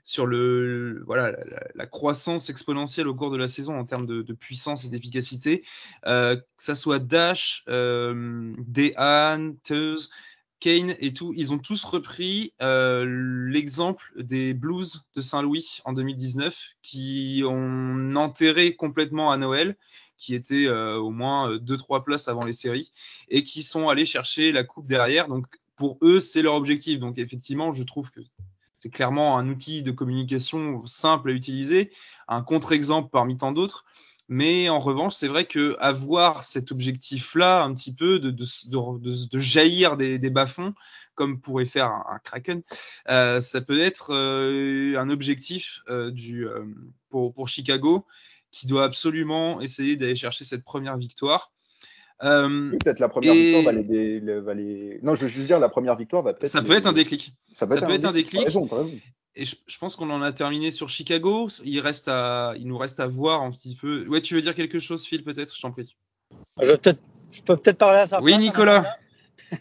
sur le, voilà, la, croissance exponentielle au cours de la saison en termes de, puissance et d'efficacité. que ça soit Dash, Dehan, Teuse, Kane et tout, ils ont tous repris l'exemple des Blues de Saint-Louis en 2019 qui ont enterré complètement à Noël qui étaient au moins 2-3 places avant les séries et qui sont allés chercher la coupe derrière. Donc pour eux, c'est leur objectif. Donc effectivement, je trouve que c'est clairement un outil de communication simple à utiliser, un contre-exemple parmi tant d'autres. Mais en revanche, c'est vrai que avoir cet objectif-là, un petit peu, de, jaillir des, bas-fonds, comme pourrait faire un, Kraken, euh, ça peut être euh, un objectif euh, du, pour, Chicago qui doit absolument essayer d'aller chercher cette première victoire. Peut-être la première victoire va les, Non, je veux juste dire, la première victoire va peut-être. Ça peut être un déclic. Ça peut, être, un déclic. Raison, et je, pense qu'on en a terminé sur Chicago. Il, reste à, il nous reste à voir un petit peu. Ouais, tu veux dire quelque chose, Phil, peut-être? Je t'en prie. Je, peut je peux peut-être parler à ça. Oui, Nicolas.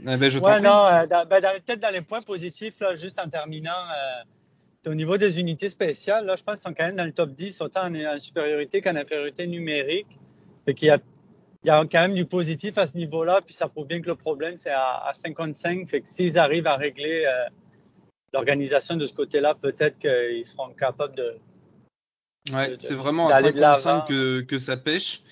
Ben, je ouais, non, euh, ben, peut-être dans les points positifs, là, juste en terminant, euh, au niveau des unités spéciales, là, je pense qu'ils sont quand même dans le top 10, autant en, supériorité qu'en infériorité numérique. et qu'il y a, il y a quand même du positif à ce niveau-là, puis ça prouve bien que le problème, c'est à, 55. Fait que s'ils arrivent à régler euh, l'organisation de ce côté-là, peut-être qu'ils seront capables de. Ouais, c'est vraiment à 55 que, que ça pêche.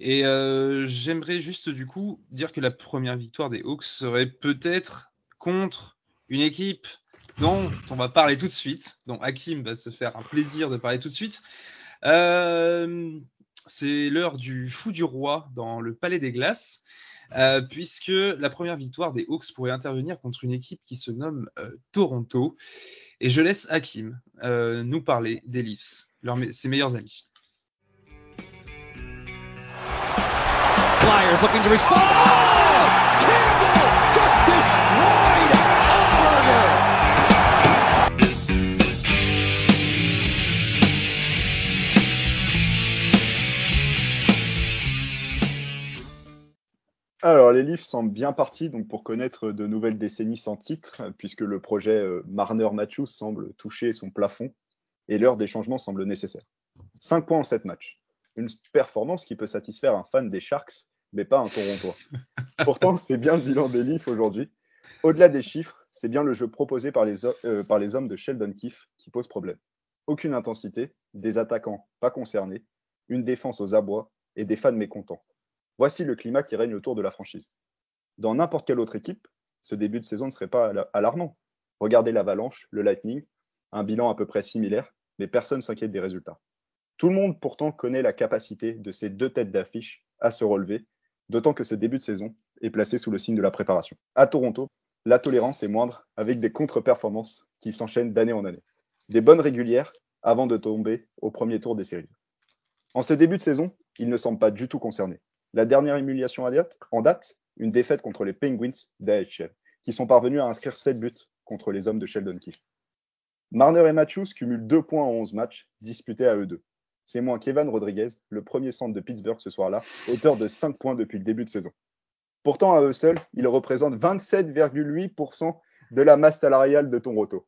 Et euh, j'aimerais juste du coup dire que la première victoire des Hawks serait peut-être contre une équipe dont on va parler tout de suite, dont Hakim va se faire un plaisir de parler tout de suite. Euh, c'est l'heure du fou du roi dans le Palais des Glaces. Euh, puisque la première victoire des Hawks pourrait intervenir contre une équipe qui se nomme euh, Toronto. Et je laisse Hakim euh, nous parler des Leafs, ses meilleurs amis. Flyers looking to respond. Just destroyed Alors, les livres semblent bien partis donc, pour connaître de nouvelles décennies sans titre, puisque le projet euh, Marner-Matthews semble toucher son plafond et l'heure des changements semble nécessaire. 5 points en 7 matchs. Une performance qui peut satisfaire un fan des Sharks, mais pas un Torontois. Pourtant, c'est bien le bilan des Leafs aujourd'hui. Au-delà des chiffres, c'est bien le jeu proposé par les, euh, par les hommes de Sheldon Keefe qui pose problème. Aucune intensité, des attaquants pas concernés, une défense aux abois et des fans mécontents. Voici le climat qui règne autour de la franchise. Dans n'importe quelle autre équipe, ce début de saison ne serait pas alarmant. Regardez l'Avalanche, le Lightning, un bilan à peu près similaire, mais personne s'inquiète des résultats. Tout le monde pourtant connaît la capacité de ces deux têtes d'affiche à se relever, d'autant que ce début de saison est placé sous le signe de la préparation. À Toronto, la tolérance est moindre avec des contre-performances qui s'enchaînent d'année en année. Des bonnes régulières avant de tomber au premier tour des séries. En ce début de saison, ils ne semblent pas du tout concernés. La dernière humiliation en date, une défaite contre les Penguins d'AHL, qui sont parvenus à inscrire 7 buts contre les hommes de Sheldon Keefe. Marner et Matthews cumulent 2 points en 11 matchs disputés à eux deux. C'est moins qu'Evan Rodriguez, le premier centre de Pittsburgh ce soir-là, auteur de 5 points depuis le début de saison. Pourtant, à eux seuls, ils représentent 27,8% de la masse salariale de Toronto.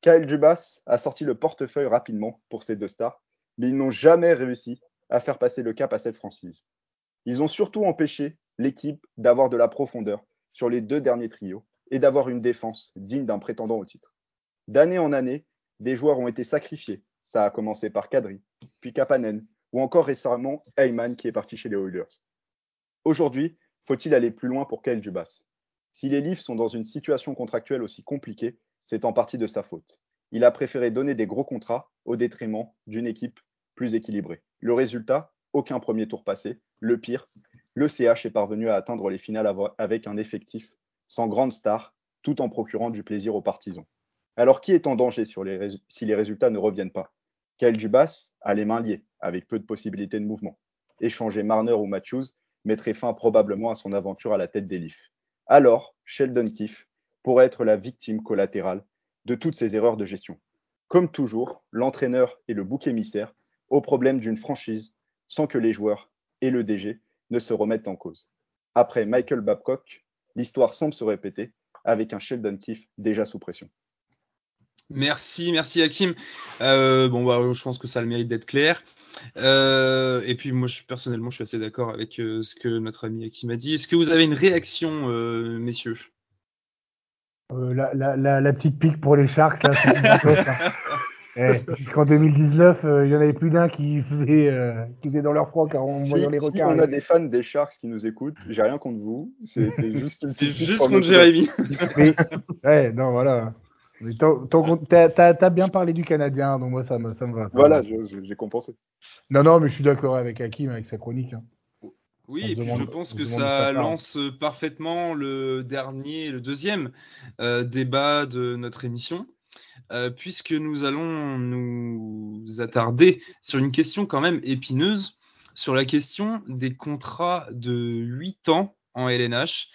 Kyle Dubas a sorti le portefeuille rapidement pour ces deux stars, mais ils n'ont jamais réussi à faire passer le cap à cette franchise. Ils ont surtout empêché l'équipe d'avoir de la profondeur sur les deux derniers trios et d'avoir une défense digne d'un prétendant au titre. D'année en année, des joueurs ont été sacrifiés. Ça a commencé par Kadri, puis Kapanen, ou encore récemment Heyman qui est parti chez les Oilers. Aujourd'hui, faut-il aller plus loin pour Kyle Dubas? Si les Leafs sont dans une situation contractuelle aussi compliquée, c'est en partie de sa faute. Il a préféré donner des gros contrats au détriment d'une équipe plus équilibrée. Le résultat, aucun premier tour passé. Le pire, le CH est parvenu à atteindre les finales avec un effectif sans grande star, tout en procurant du plaisir aux partisans. Alors qui est en danger si les résultats ne reviennent pas? Kyle Dubas a les mains liées, avec peu de possibilités de mouvement. Échanger Marner ou Matthews mettrait fin probablement à son aventure à la tête des Leafs. Alors, Sheldon Keefe pourrait être la victime collatérale de toutes ces erreurs de gestion. Comme toujours, l'entraîneur est le bouc émissaire au problème d'une franchise sans que les joueurs et le DG ne se remettent en cause. Après Michael Babcock, l'histoire semble se répéter avec un Sheldon Keefe déjà sous pression. Merci, merci Hakim. Euh, bon, bah, je pense que ça a le mérite d'être clair. Euh, et puis moi, je, personnellement, je suis assez d'accord avec euh, ce que notre ami Hakim a dit. Est-ce que vous avez une réaction, euh, messieurs? Euh, la, la, la, la petite pique pour les Sharks, là, c'est hein. Eh, Jusqu'en 2019, euh, il y en avait plus d'un qui faisait, euh, qui faisait dans leur froc en Si, voyant les si requins. on a des fans des Sharks qui nous écoutent, j'ai rien contre vous. C'était juste C'est juste contre Jérémy. Mais, ouais, non, voilà. T'as bien parlé du Canadien, donc moi, ça me, ça me va. Voilà, j'ai compensé. Non, non, mais je suis d'accord avec Hakim, avec sa chronique. hein. Oui, On et puis demande- je pense que ça lance parfaitement le dernier, le deuxième euh, débat de notre émission, euh, puisque nous allons nous attarder sur une question quand même épineuse, sur la question des contrats de 8 ans en LNH.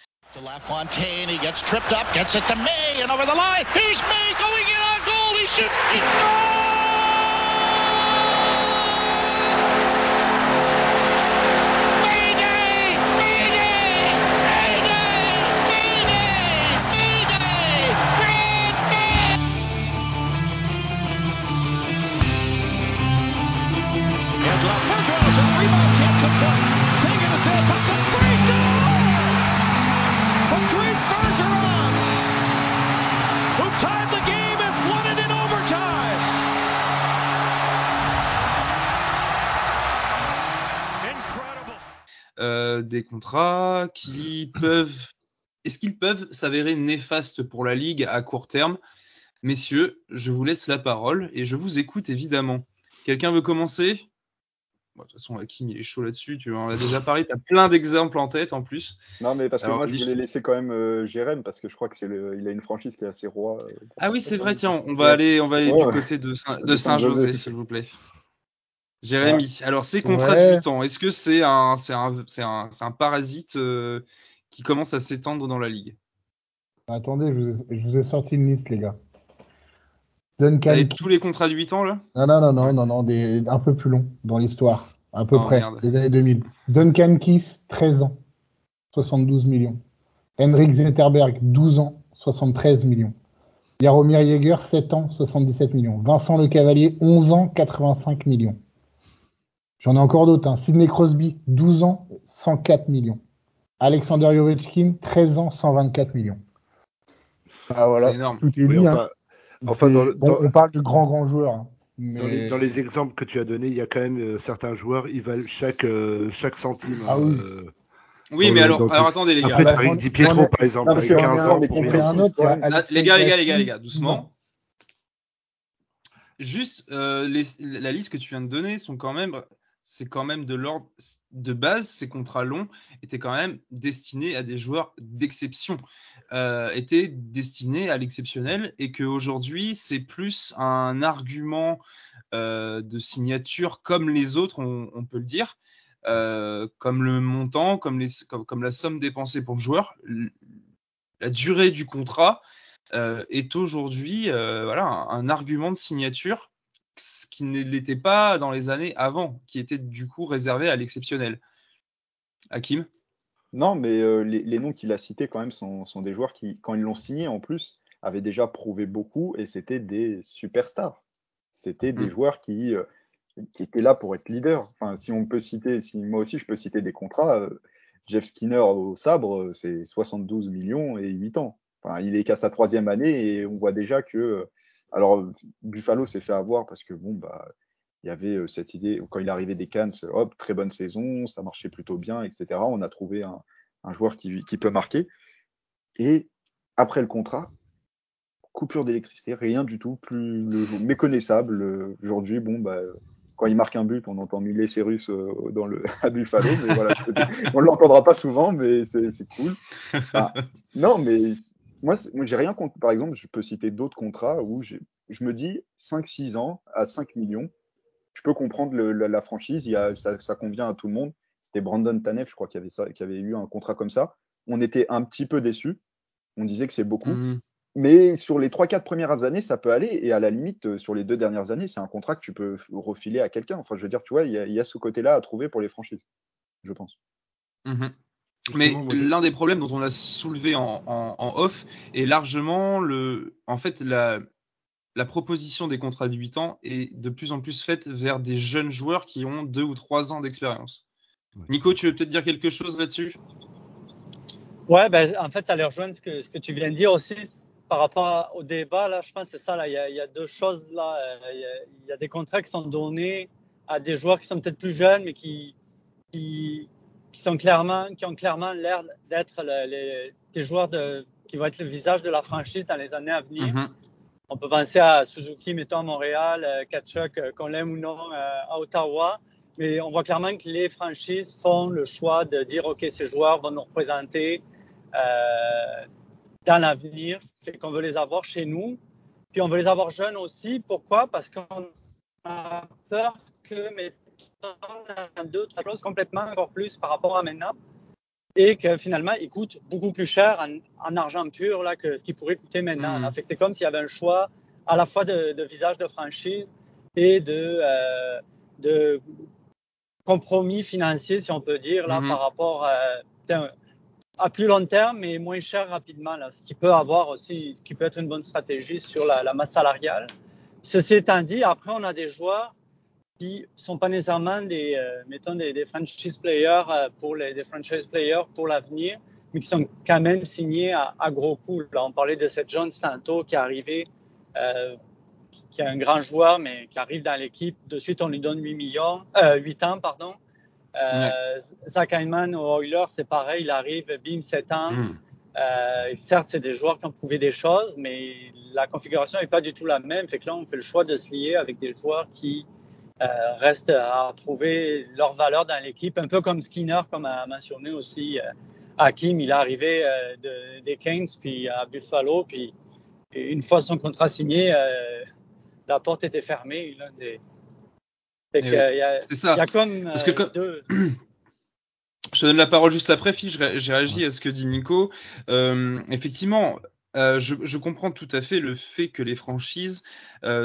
Des contrats qui peuvent. Est-ce qu'ils peuvent s'avérer néfastes pour la Ligue à court terme? Messieurs, je vous laisse la parole et je vous écoute évidemment. Quelqu'un veut commencer? Bon, De toute façon, Hakim, il est chaud là-dessus. Tu en as déjà parlé. Tu as plein d'exemples en tête en plus. Non, mais parce que Alors, moi, je voulais laisser quand même euh, Jérém, parce que je crois que c'est le... il a une franchise qui est assez roi. euh, Ah oui, c'est vrai. Tiens, on va Ouais. aller, on va aller Ouais, du côté de, Saint- De de Saint-José, s'il vous plaît. Jérémy, alors ces contrats Ouais. de 8 ans, est-ce que c'est un, c'est un, c'est un, c'est un parasite euh, qui commence à s'étendre dans la ligue? Attendez, je vous, ai, je vous ai sorti une liste, les gars. Duncan. Avec Keith. tous les contrats de 8 ans là Non, non, non, non, non, non, des, un peu plus long dans l'histoire. À peu Oh, près, merde. les années 2000. Duncan Keith, 13 ans, 72 millions. Henrik Zetterberg, 12 ans, 73 millions. Jaromir Jäger, 7 ans, 77 millions. Vincent Le Cavalier, 11 ans, 85 millions. J'en ai encore d'autres. Hein. Sidney Crosby, 12 ans, 104 millions. Alexander Ovechkin, 13 ans, 124 millions. Ah, voilà, C'est énorme. tout est Oui, dit. hein. Enfin, dans dans- on parle de grands, grands joueurs. hein. dans, les, dans les exemples que tu as donnés, il y a quand même euh, certains joueurs, ils valent chaque, euh, chaque centime. Ah oui. euh, Oui, mais le- alors, alors attendez les gars. Après, bah, Di Pietro, par exemple, Non, parce avec que 15 non, ans pour un autre, Ah, Alexei les gars, les gars, les gars, les gars, 12 doucement. Juste, euh, les- la liste que tu viens de donner sont quand même, c'est quand même de l'ordre de base. Ces contrats longs étaient quand même destinés à des joueurs d'exception, euh, étaient destinés à l'exceptionnel, et qu'aujourd'hui c'est plus un argument euh, de signature comme les autres, on, peut le dire, euh, comme le montant, comme, la somme dépensée pour le joueur, la durée du contrat est aujourd'hui voilà, un argument de signature, ce qui ne l'était pas dans les années avant, qui était du coup réservé à l'exceptionnel. Hakim? Non, mais euh, les, les noms qu'il a cités quand même sont, sont des joueurs qui, quand ils l'ont signé en plus, avaient déjà prouvé beaucoup et c'était des superstars. C'était des Mm. joueurs qui, euh, qui étaient là pour être leaders. Enfin, si on peut citer, si moi aussi je peux citer des contrats, euh, Jeff Skinner au sabre, c'est 72 millions et 8 ans. Enfin, il est qu'à sa troisième année et on voit déjà que. Euh, alors, Buffalo s'est fait avoir parce que bon, bah, il y avait euh, cette idée, quand il arrivé des Cannes, hop, très bonne saison, ça marchait plutôt bien, etc. On a trouvé un, joueur qui, peut marquer. Et après le contrat, coupure d'électricité, rien du tout, plus le jour, méconnaissable. Euh, Aujourd'hui, bon, bah, quand il marque un but, on entend Miley Cyrus euh, dans le, à Buffalo, mais voilà, on ne l'entendra pas souvent, mais c'est cool. Non, mais moi, moi j'ai rien contre. Par exemple, je peux citer d'autres contrats où je me dis 5-6 ans à 5 millions, je peux comprendre le- la, la franchise, il y a, ça, ça convient à tout le monde. C'était Brandon Tanev, je crois, qui avait, ça, qui avait eu un contrat comme ça. On était un petit peu déçus. On disait que c'est beaucoup. Mhm. Mais sur les 3-4 premières années, ça peut aller. Et à la limite, euh, sur les deux dernières années, c'est un contrat que tu peux refiler à quelqu'un. Enfin, je veux dire, tu vois, il y, a- il y a ce côté-là à trouver pour les franchises, je pense. Mhm. Mais l'un des problèmes dont on a soulevé en, en- en off est largement le, en fait, la, la proposition des contrats de 8 ans est de plus en plus faite vers des jeunes joueurs qui ont 2 ou 3 ans d'expérience. Ouais. Nico, tu veux peut-être dire quelque chose là-dessus? Ouais, ben, en fait, ça les rejoint ce que, ce que tu viens de dire aussi par rapport au débat. Là, je pense que c'est ça. Là. Il, y a, il y a deux choses. Là. Euh, Il, y a, il y a des contrats qui sont donnés à des joueurs qui sont peut-être plus jeunes, mais qui, qui, qui sont clairement, qui ont clairement l'air d'être le- les, des joueurs de, qui vont être le visage de la franchise dans les années à venir. Mhm. On peut penser à Suzuki, mettons à Montréal, euh, Kachuk, euh, qu'on l'aime ou non, euh, à Ottawa. Mais on voit clairement que les franchises font le choix de dire OK, ces joueurs vont nous représenter euh, dans l'avenir. Fait qu'on veut les avoir chez nous. Puis on veut les avoir jeunes aussi. Pourquoi? Parce qu'on a peur que, mettons, deux, trois choses complètement encore plus par rapport à maintenant. Et que finalement, ils coûtent beaucoup plus cher en, en argent pur là, que ce qu'ils pourraient coûter maintenant. Là. Fait que c'est comme s'il y avait un choix à la fois de, de visage de franchise et de, euh, de compromis financier, si on peut dire, là, Mhm. par rapport à, putain, à plus long terme, mais moins cher rapidement. Là, ce qui peut avoir aussi, ce qui peut être une bonne stratégie sur la, la masse salariale. Ceci étant dit, après, on a des joueurs qui sont pas nécessairement des, euh, mettons, des, des franchise players euh, pour les, des franchise players pour l'avenir, mais qui sont quand même signés à, à gros coûts. Là, on parlait de cette John Stanto qui est arrivé, euh, qui, qui est un grand joueur, mais qui arrive dans l'équipe. De suite, on lui donne 8 millions, euh, 8 ans, pardon. Euh, Zach Hyman aux Oilers, c'est pareil, il arrive, bim, 7 ans. Euh, certes, c'est des joueurs qui ont prouvé des choses, mais la configuration n'est pas du tout la même. Fait que là, on fait le choix de se lier avec des joueurs qui euh, restent à prouver leur valeur dans l'équipe, un peu comme Skinner, comme a mentionné aussi euh, Hakim. Il est arrivé euh, de- des Kings puis à Buffalo, puis une fois son contrat signé, euh, la porte était fermée. Des... Oui, C'est ça. il y a comme Parce que comme- deux, Je te donne la parole juste après, ré- J'ai réagi à ce que dit Nico. Effectivement, je, comprends tout à fait le fait que les franchises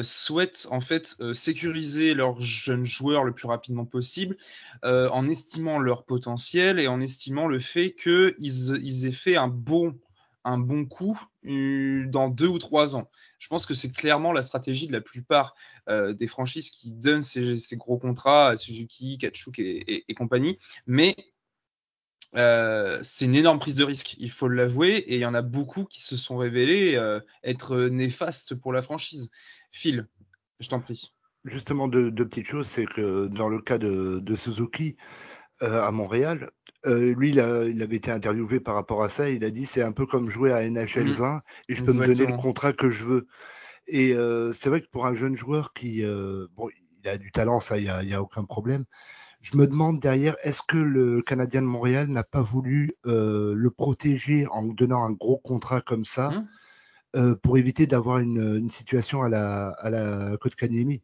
souhaitent en fait sécuriser leurs jeunes joueurs le plus rapidement possible, en estimant leur potentiel et en estimant le fait qu'ils ils aient fait un bon un bon coup dans deux ou trois ans. Je pense que c'est clairement la stratégie de la plupart des franchises qui donnent ces, ces gros contrats à Suzuki, Kachuk et, et- et compagnie. Mais euh, c'est une énorme prise de risque, il faut l'avouer, et il y en a beaucoup qui se sont révélés euh, être néfastes pour la franchise. Phil, je t'en prie. Justement, deux, deux petites choses, c'est que dans le cas de, de Suzuki euh, à Montréal, lui, il, a- il avait été interviewé par rapport à ça. Il a dit c'est un peu comme jouer à NHL Mhm. 20 et je peux me donner le contrat que je veux. Et c'est vrai que pour un jeune joueur qui, bon, il a du talent, ça, il n'y a aucun problème. Je me demande derrière, est-ce que le Canadien de Montréal n'a pas voulu euh, le protéger en donnant un gros contrat comme ça Mhm. euh, pour éviter d'avoir une, une situation à la, à la Côte Canemi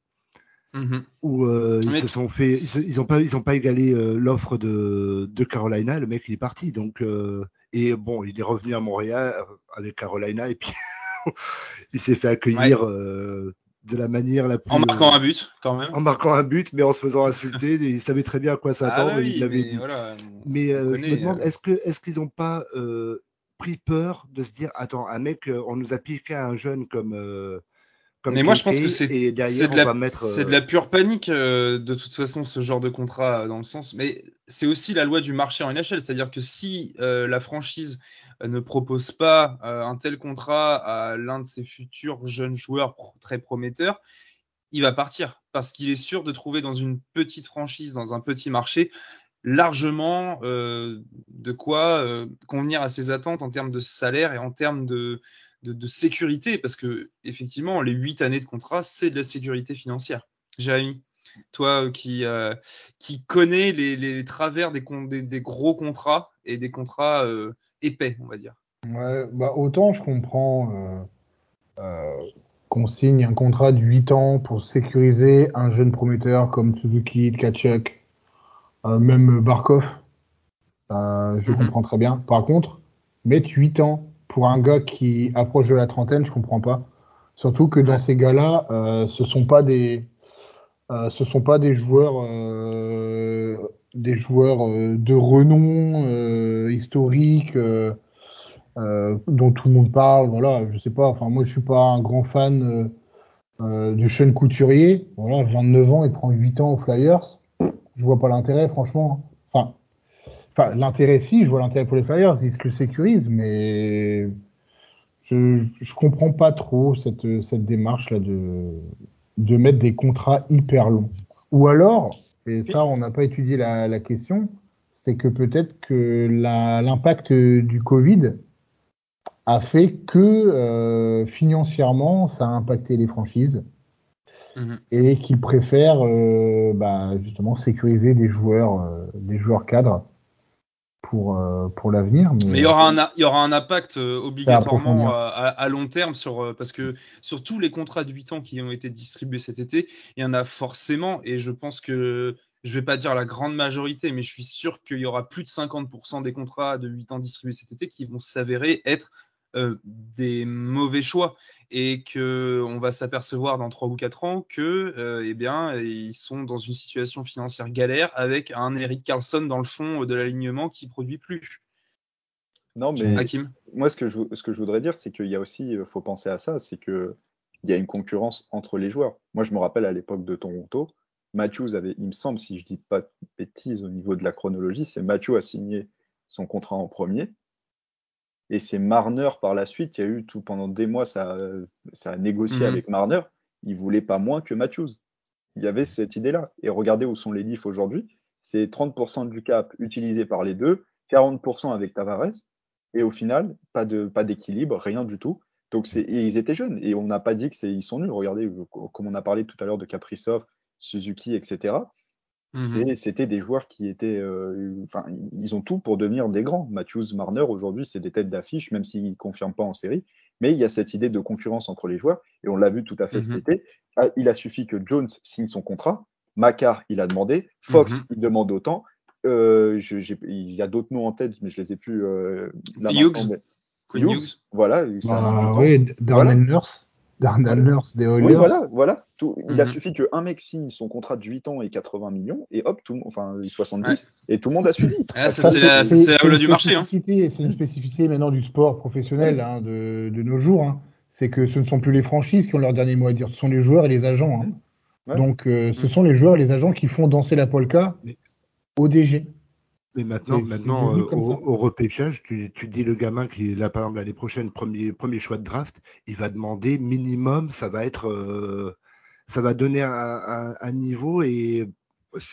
Mhm. où euh, ils se sont fait, ils, se- ils ont pas, ils ont pas égalé l'offre de, de Carolina. Le mec, il est parti. Donc, et bon, il est revenu à Montréal avec Carolina et puis il s'est fait accueillir de la manière la plus. En marquant euh, un but, quand même. en marquant un but, mais en se faisant insulter. il savait très bien à quoi Ah s'attendre. oui, il l'avait dit. voilà, Mais euh, je me demande, euh, est-ce qu'ils n'ont pas euh, pris peur de se dire, attends, un mec, on nous a piqué un jeune comme comme Mais moi, je pense que c'est et de, la- mettre. de la pure panique, de toute façon, ce genre de contrat, dans le sens. Mais c'est aussi la loi du marché en NHL. C'est-à-dire que si la franchise ne propose pas euh, un tel contrat à l'un de ses futurs jeunes joueurs très prometteurs, il va partir. Parce qu'il est sûr de trouver dans une petite franchise, dans un petit marché, largement euh, de quoi euh, convenir à ses attentes en termes de salaire et en termes de, sécurité, parce que effectivement, les huit années de contrat, c'est de la sécurité financière. Jérémy, toi qui, qui connais les, les travers des, des, gros contrats et des contrats épais, on va dire. Ouais, bah autant je comprends euh, euh, qu'on signe un contrat de 8 ans pour sécuriser un jeune prometteur comme Suzuki, Tkachuk, euh, même Barkov. Euh, je Mhm. comprends très bien. Par contre, mettre 8 ans pour un gars qui approche de la trentaine, je comprends pas. Surtout que dans Ouais. ces gars-là, euh, ce sont pas des, euh, ce sont pas des joueurs, euh, euh, de renom historique. dont tout le monde parle. Voilà, je sais pas. Enfin, moi, je suis pas un grand fan du Sean Couturier, voilà, 29 ans, il prend 8 ans aux Flyers. Je vois pas l'intérêt, franchement. Enfin, enfin l'intérêt, si, je vois l'intérêt pour les Flyers, ils se le sécurisent, mais je, je comprends pas trop cette, cette démarche-là de, de mettre des contrats hyper longs. Ou alors, et ça, on n'a pas étudié la, la question, c'est que peut-être que l'impact du Covid a fait que euh, financièrement, ça a impacté les franchises Mhm. et qu'ils préfèrent euh, bah, justement sécuriser des joueurs, euh, des joueurs cadres pour, euh, pour l'avenir. Mais il y aura un, a- il y aura un impact euh, obligatoirement à, à- à long terme sur euh, parce que sur tous les contrats de 8 ans qui ont été distribués cet été, il y en a forcément et je pense que je vais pas dire la grande majorité, mais je suis sûr qu'il y aura plus de 50% des contrats de 8 ans distribués cet été qui vont s'avérer être euh, des mauvais choix et que on va s'apercevoir dans 3 ou 4 ans que euh, eh bien ils sont dans une situation financière galère avec un Eric Carlson dans le fond de l'alignement qui produit plus. Non, mais Hakim? moi, ce que je, ce que je voudrais dire, c'est qu'il y a aussi, il faut penser à ça, c'est que il y a une concurrence entre les joueurs. Moi, je me rappelle à l'époque de Toronto, Matthews avait, il me semble, si je dis pas de bêtises au niveau de la chronologie, c'est Matthews a signé son contrat en premier. Et c'est Marner par la suite, il y a eu tout pendant des mois, ça, ça a négocié Mhm. avec Marner. Il voulait pas moins que Matthews. Il y avait cette idée-là. Et regardez où sont les Leafs aujourd'hui. C'est 30% du cap utilisé par les deux, 40% avec Tavares. Et au final, pas de pas d'équilibre, rien du tout. Donc c'est et ils étaient jeunes et on n'a pas dit que c'est ils sont nuls. Regardez euh, comme on a parlé tout à l'heure de Kaprizov, Suzuki, etc. C'est- C'était des joueurs qui étaient, euh, enfin, ils ont tout pour devenir des grands. Matthews, Marner, aujourd'hui, c'est des têtes d'affiche, même s'ils ne confirment pas en série. Mais il y a cette idée de concurrence entre les joueurs, et on l'a vu tout à fait Mhm. cet été. Ah, Il a suffi que Jones signe son contrat, Macar, il a demandé, Fox, Mhm. il demande autant. Euh, je- il y a d'autres noms en tête, mais je les ai plus euh, là Hughes. maintenant, mais- Quinn Hughes, Hughes. voilà, ça Bah, temps. oui, Darnell Voilà. Nurse. Darnell Voilà. Nurse des Oilers. Oui, voilà, voilà. Tout, Il a Mhm. suffi qu'un mec signe son contrat de 8 ans et 80 millions, et hop, tout, le monde- enfin 70, et tout le monde a suivi. Ah, c'est la, la du marché. Hein. spécificité- C'est une spécificité maintenant du sport professionnel hein, de, de nos jours. hein. C'est que ce ne sont plus les franchises qui ont leur dernier mot à dire, ce sont les joueurs et les agents. hein. Ouais. Donc, euh, ce sont les joueurs et les agents qui font danser la polka Mais- au DG. Mais maintenant, maintenant euh, au, repêchage, tu, tu dis le gamin qui est là, par exemple, l'année prochaine, premier, premier choix de draft, il va demander minimum, ça va être, euh, ça va donner un, un- un niveau et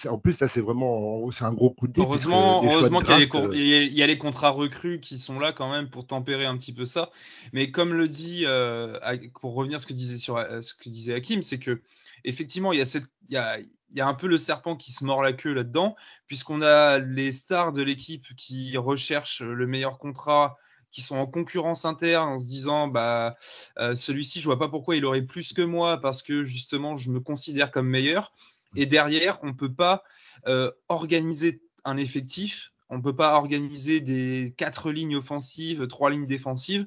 en plus, là, c'est vraiment, c'est un gros coup de dé. Heureusement, heureusement qu'il y, euh, il y a- il y a les contrats recrues qui sont là quand même pour tempérer un petit peu ça. Mais comme le dit, euh, pour revenir à ce que disait, sur, ce que disait Hakim, c'est que effectivement, il y, a cette, il, y a, il y a un peu le serpent qui se mord la queue là-dedans, puisqu'on a les stars de l'équipe qui recherchent le meilleur contrat, qui sont en concurrence interne en se disant bah euh, celui-ci, je vois pas pourquoi il aurait plus que moi parce que justement, je me considère comme meilleur. Et derrière, on peut pas euh, organiser un effectif. On ne peut pas organiser des quatre lignes offensives, trois lignes défensives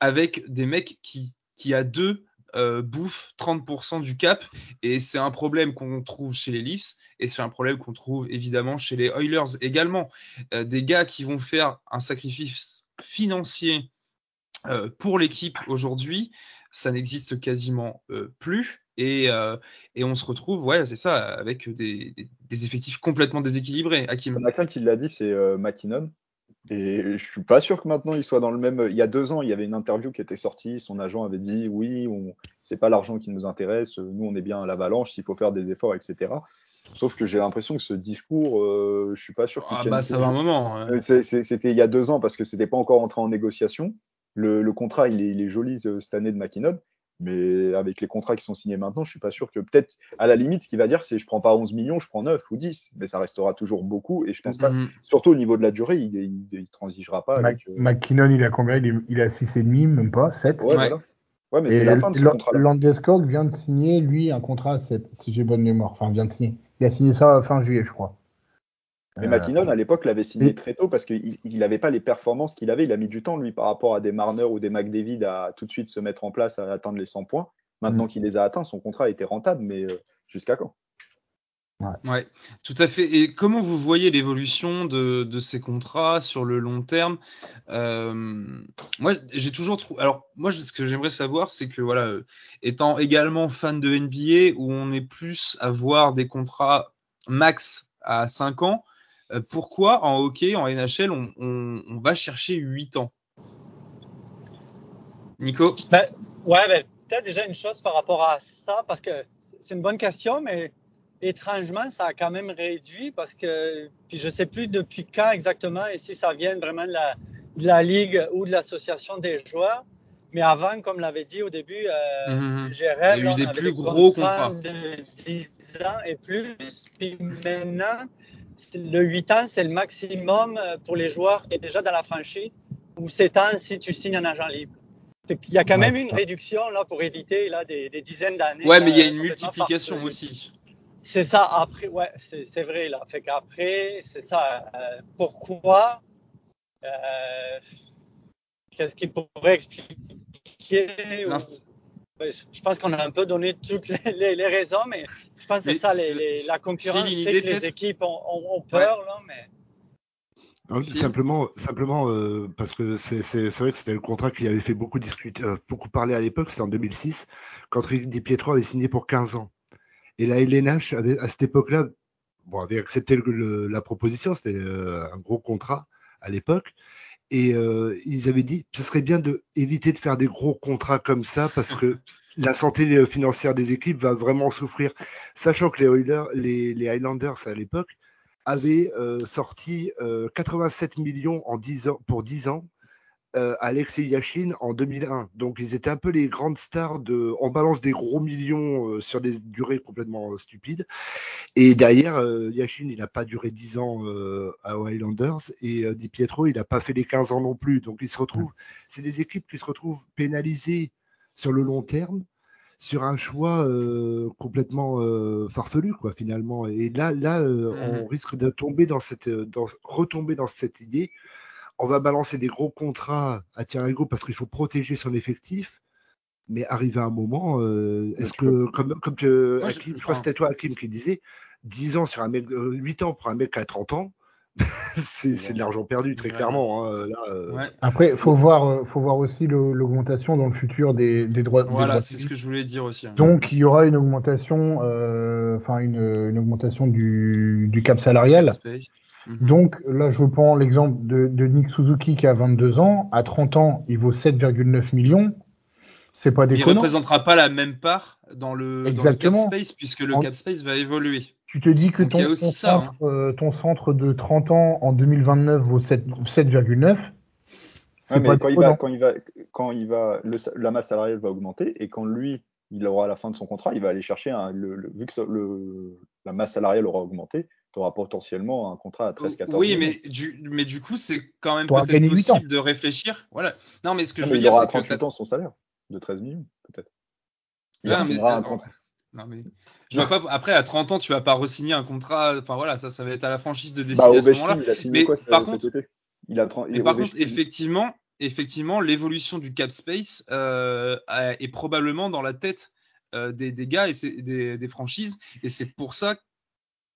avec des mecs qui, qui à deux euh, bouffent 30% du cap. Et c'est un problème qu'on trouve chez les Leafs et c'est un problème qu'on trouve évidemment chez les Oilers également. Euh, des gars qui vont faire un sacrifice financier euh, pour l'équipe aujourd'hui, ça n'existe quasiment euh, plus. Et, et on se retrouve, ouais, c'est ça, avec des, effectifs complètement déséquilibrés. Il y Hakim. en a qui l'a dit, c'est euh. Et je suis pas sûr que maintenant il soit dans le même. Il y a deux ans, il y avait une interview qui était sortie. Son agent avait dit oui, on... c'est pas l'argent qui nous intéresse. Nous, on est bien à l'avalanche. Il faut faire des efforts, etc. Sauf que j'ai l'impression que ce discours, euh, je suis pas sûr qu'il Ah bah ça va un moment. hein. Euh, C'était il y a deux ans parce que c'était pas encore entré en négociation. Le, le contrat, il est, il est joli euh, cette année de McKinnon. Mais avec les contrats qui sont signés maintenant, je suis pas sûr que peut-être, à la limite, ce qu'il va dire, c'est je prends pas 11 millions, je prends 9 ou 10. Mais ça restera toujours beaucoup. Et je pense pas, Mhm. surtout au niveau de la durée, il, il, il transigera pas Mac- avec. euh, McKinnon, il a combien? Il, est, il a 6,5, même pas, 7. Ouais, Ouais. voilà. Ouais, mais Et c'est la fin de ce contrat-là. Landeskog vient de signer, lui, un contrat à 7, si j'ai bonne mémoire. Enfin, vient de signer. Il a signé ça fin juillet, je crois. Mais Euh, McKinnon, à l'époque, l'avait signé très tôt parce qu'il n'avait pas les performances qu'il avait. Il a mis du temps, lui, par rapport à des Marner ou des McDavid, à tout de suite se mettre en place, à atteindre les 100 points. Maintenant Mm. qu'il les a atteints, son contrat était rentable, mais euh, jusqu'à quand? Ouais, tout à fait. Et comment vous voyez l'évolution de, de ces contrats sur le long terme? Euh, Moi, j'ai toujours trouvé. Alors, moi, ce que j'aimerais savoir, c'est que, voilà, euh, étant également fan de NBA, où on est plus à voir des contrats max à 5 ans, pourquoi en hockey, en NHL, on, on- on va chercher 8 ans? Nico? Ben, ouais, ben, peut-être déjà une chose par rapport à ça, parce que c'est une bonne question, mais étrangement, ça a quand même réduit parce que, puis je sais plus depuis quand exactement et si ça vient vraiment de la, de la ligue ou de l'association des joueurs. Mais avant, comme l'avait dit au début, euh, Mhm. Jérém, Il y a eu on des avait plus des gros contrats contrats. de 10 ans et plus. Puis maintenant, le 8 ans, c'est le maximum euh, pour les joueurs qui est déjà dans la franchise ou 7 ans si tu signes un agent libre. Qu'il y a quand Ouais, même une réduction là, pour éviter là, des, des dizaines d'années. Ouais, mais il y a une complètement multiplication aussi. C'est ça, après, ouais, c'est vrai, là. Fait qu'après, c'est ça. euh, pourquoi euh, Qu'est-ce qui pourrait expliquer ou- je- Je pense qu'on a un peu donné toutes les, les- les raisons, mais je pense que c'est ça, les, les- la concurrence idée, que les équipes ont, ont- ont peur, là, mais Non, Phil Simplement, simplement euh, parce que c'est c'est- c'est vrai que c'était le contrat qui avait fait beaucoup discuter, euh, beaucoup parler à l'époque, c'était en 2006, quand Rick Di Pietro avait signé pour 15 ans. Et la LNH, avait, à cette époque-là, bon, avait accepté le- le- la proposition, c'était euh, un gros contrat à l'époque. Et euh, ils avaient dit ce serait bien d'éviter de faire des gros contrats comme ça parce que la santé euh, financière des équipes va vraiment souffrir. Sachant que les, Oilers, les, Highlanders à l'époque avaient euh, sorti euh, 87 millions en 10 ans, pour 10 ans euh, Alexei Yashin en 2001. Donc ils étaient un peu les grandes stars de. On balance des gros millions euh, sur des durées complètement euh, stupides. Et derrière, euh, Yashin, il n'a pas duré 10 ans à Highlanders et Di Pietro, il n'a pas fait les 15 ans non plus. Donc ils se retrouvent. C'est des équipes qui se retrouvent pénalisées sur le long terme sur un choix complètement farfelu quoi finalement et là là euh, on risque de tomber dans cette dans, retomber dans cette idée on va balancer des gros contrats à Thierry parce qu'il faut protéger son effectif. Mais arrivé à un moment, euh, est-ce que, comme, comme tu, Moi, je- Hakim, je crois que c'était toi, Hakim, qui disait 10 ans sur un mec, euh, 8 ans pour un mec qui a 30 ans, c'est de l'argent perdu, très Ouais. clairement. hein, là, euh, Ouais. Après, il faut voir, euh, faut voir aussi l'augmentation dans le futur des, des droits. Voilà, c'est ce que je voulais dire aussi. hein. Donc, il y aura une augmentation, euh, enfin une, une augmentation du, du cap salarial. Mhm. Donc là, je prends l'exemple de, de Nick Suzuki qui a 22 ans. À 30 ans, il vaut 7,9 millions. C'est pas Mais il déconnant. représentera pas la même part dans le, dans le cap Exactement. space puisque le En- cap space va évoluer. Tu te dis que ton, ça, hein. centre, euh, ton centre de 30 ans en 2029 vaut 7 7,9. C'est Ouais, pas mais quand il déconnant. va, quand il va, quand il va, le, la masse salariale va augmenter et quand lui, il aura à la fin de son contrat, il va aller chercher un, le, le- vu que ça- le, la masse salariale aura augmenté, tu auras potentiellement un contrat à 13-14 Oui, mais du, mais du coup, c'est quand même peut-être possible de réfléchir. Voilà. Non, mais ce que Non, je veux il dire, c'est à que 38 t'as- ans son salaire de 13 millions, peut-être. Il Ah, mais- signera un contrat. Non, mais je vois pas. Après, à 30 ans, tu vas pas re-signer un contrat. Enfin voilà, ça, ça va être à la franchise de décider Bah, à ce moment-là. Il a signé Mais quoi par cet contre- été Il a 30 Mais par contre, effectivement, effectivement, l'évolution du cap space euh, est probablement dans la tête euh, des, des gars et c'est- des, des franchises, et c'est pour ça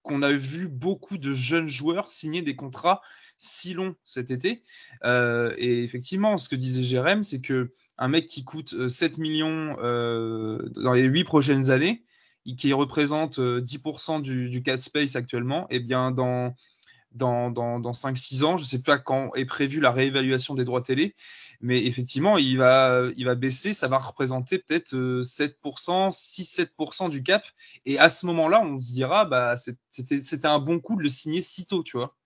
qu'on a vu beaucoup de jeunes joueurs signer des contrats si longs cet été. Euh, et effectivement, ce que disait Jérém, c'est que un mec qui coûte euh, 7 millions euh, dans les 8 prochaines années, qui représente euh, 10% du, du cap space actuellement, et bien dans dans, dans, dans 5-6 ans. Je ne sais pas quand est prévue la réévaluation des droits télé, mais effectivement, il va, il va baisser. Ça va représenter peut-être euh, 7%, 6-7% du cap. Et à ce moment-là, on se dira, bah, c'était un bon coup de le signer si tôt, tu vois.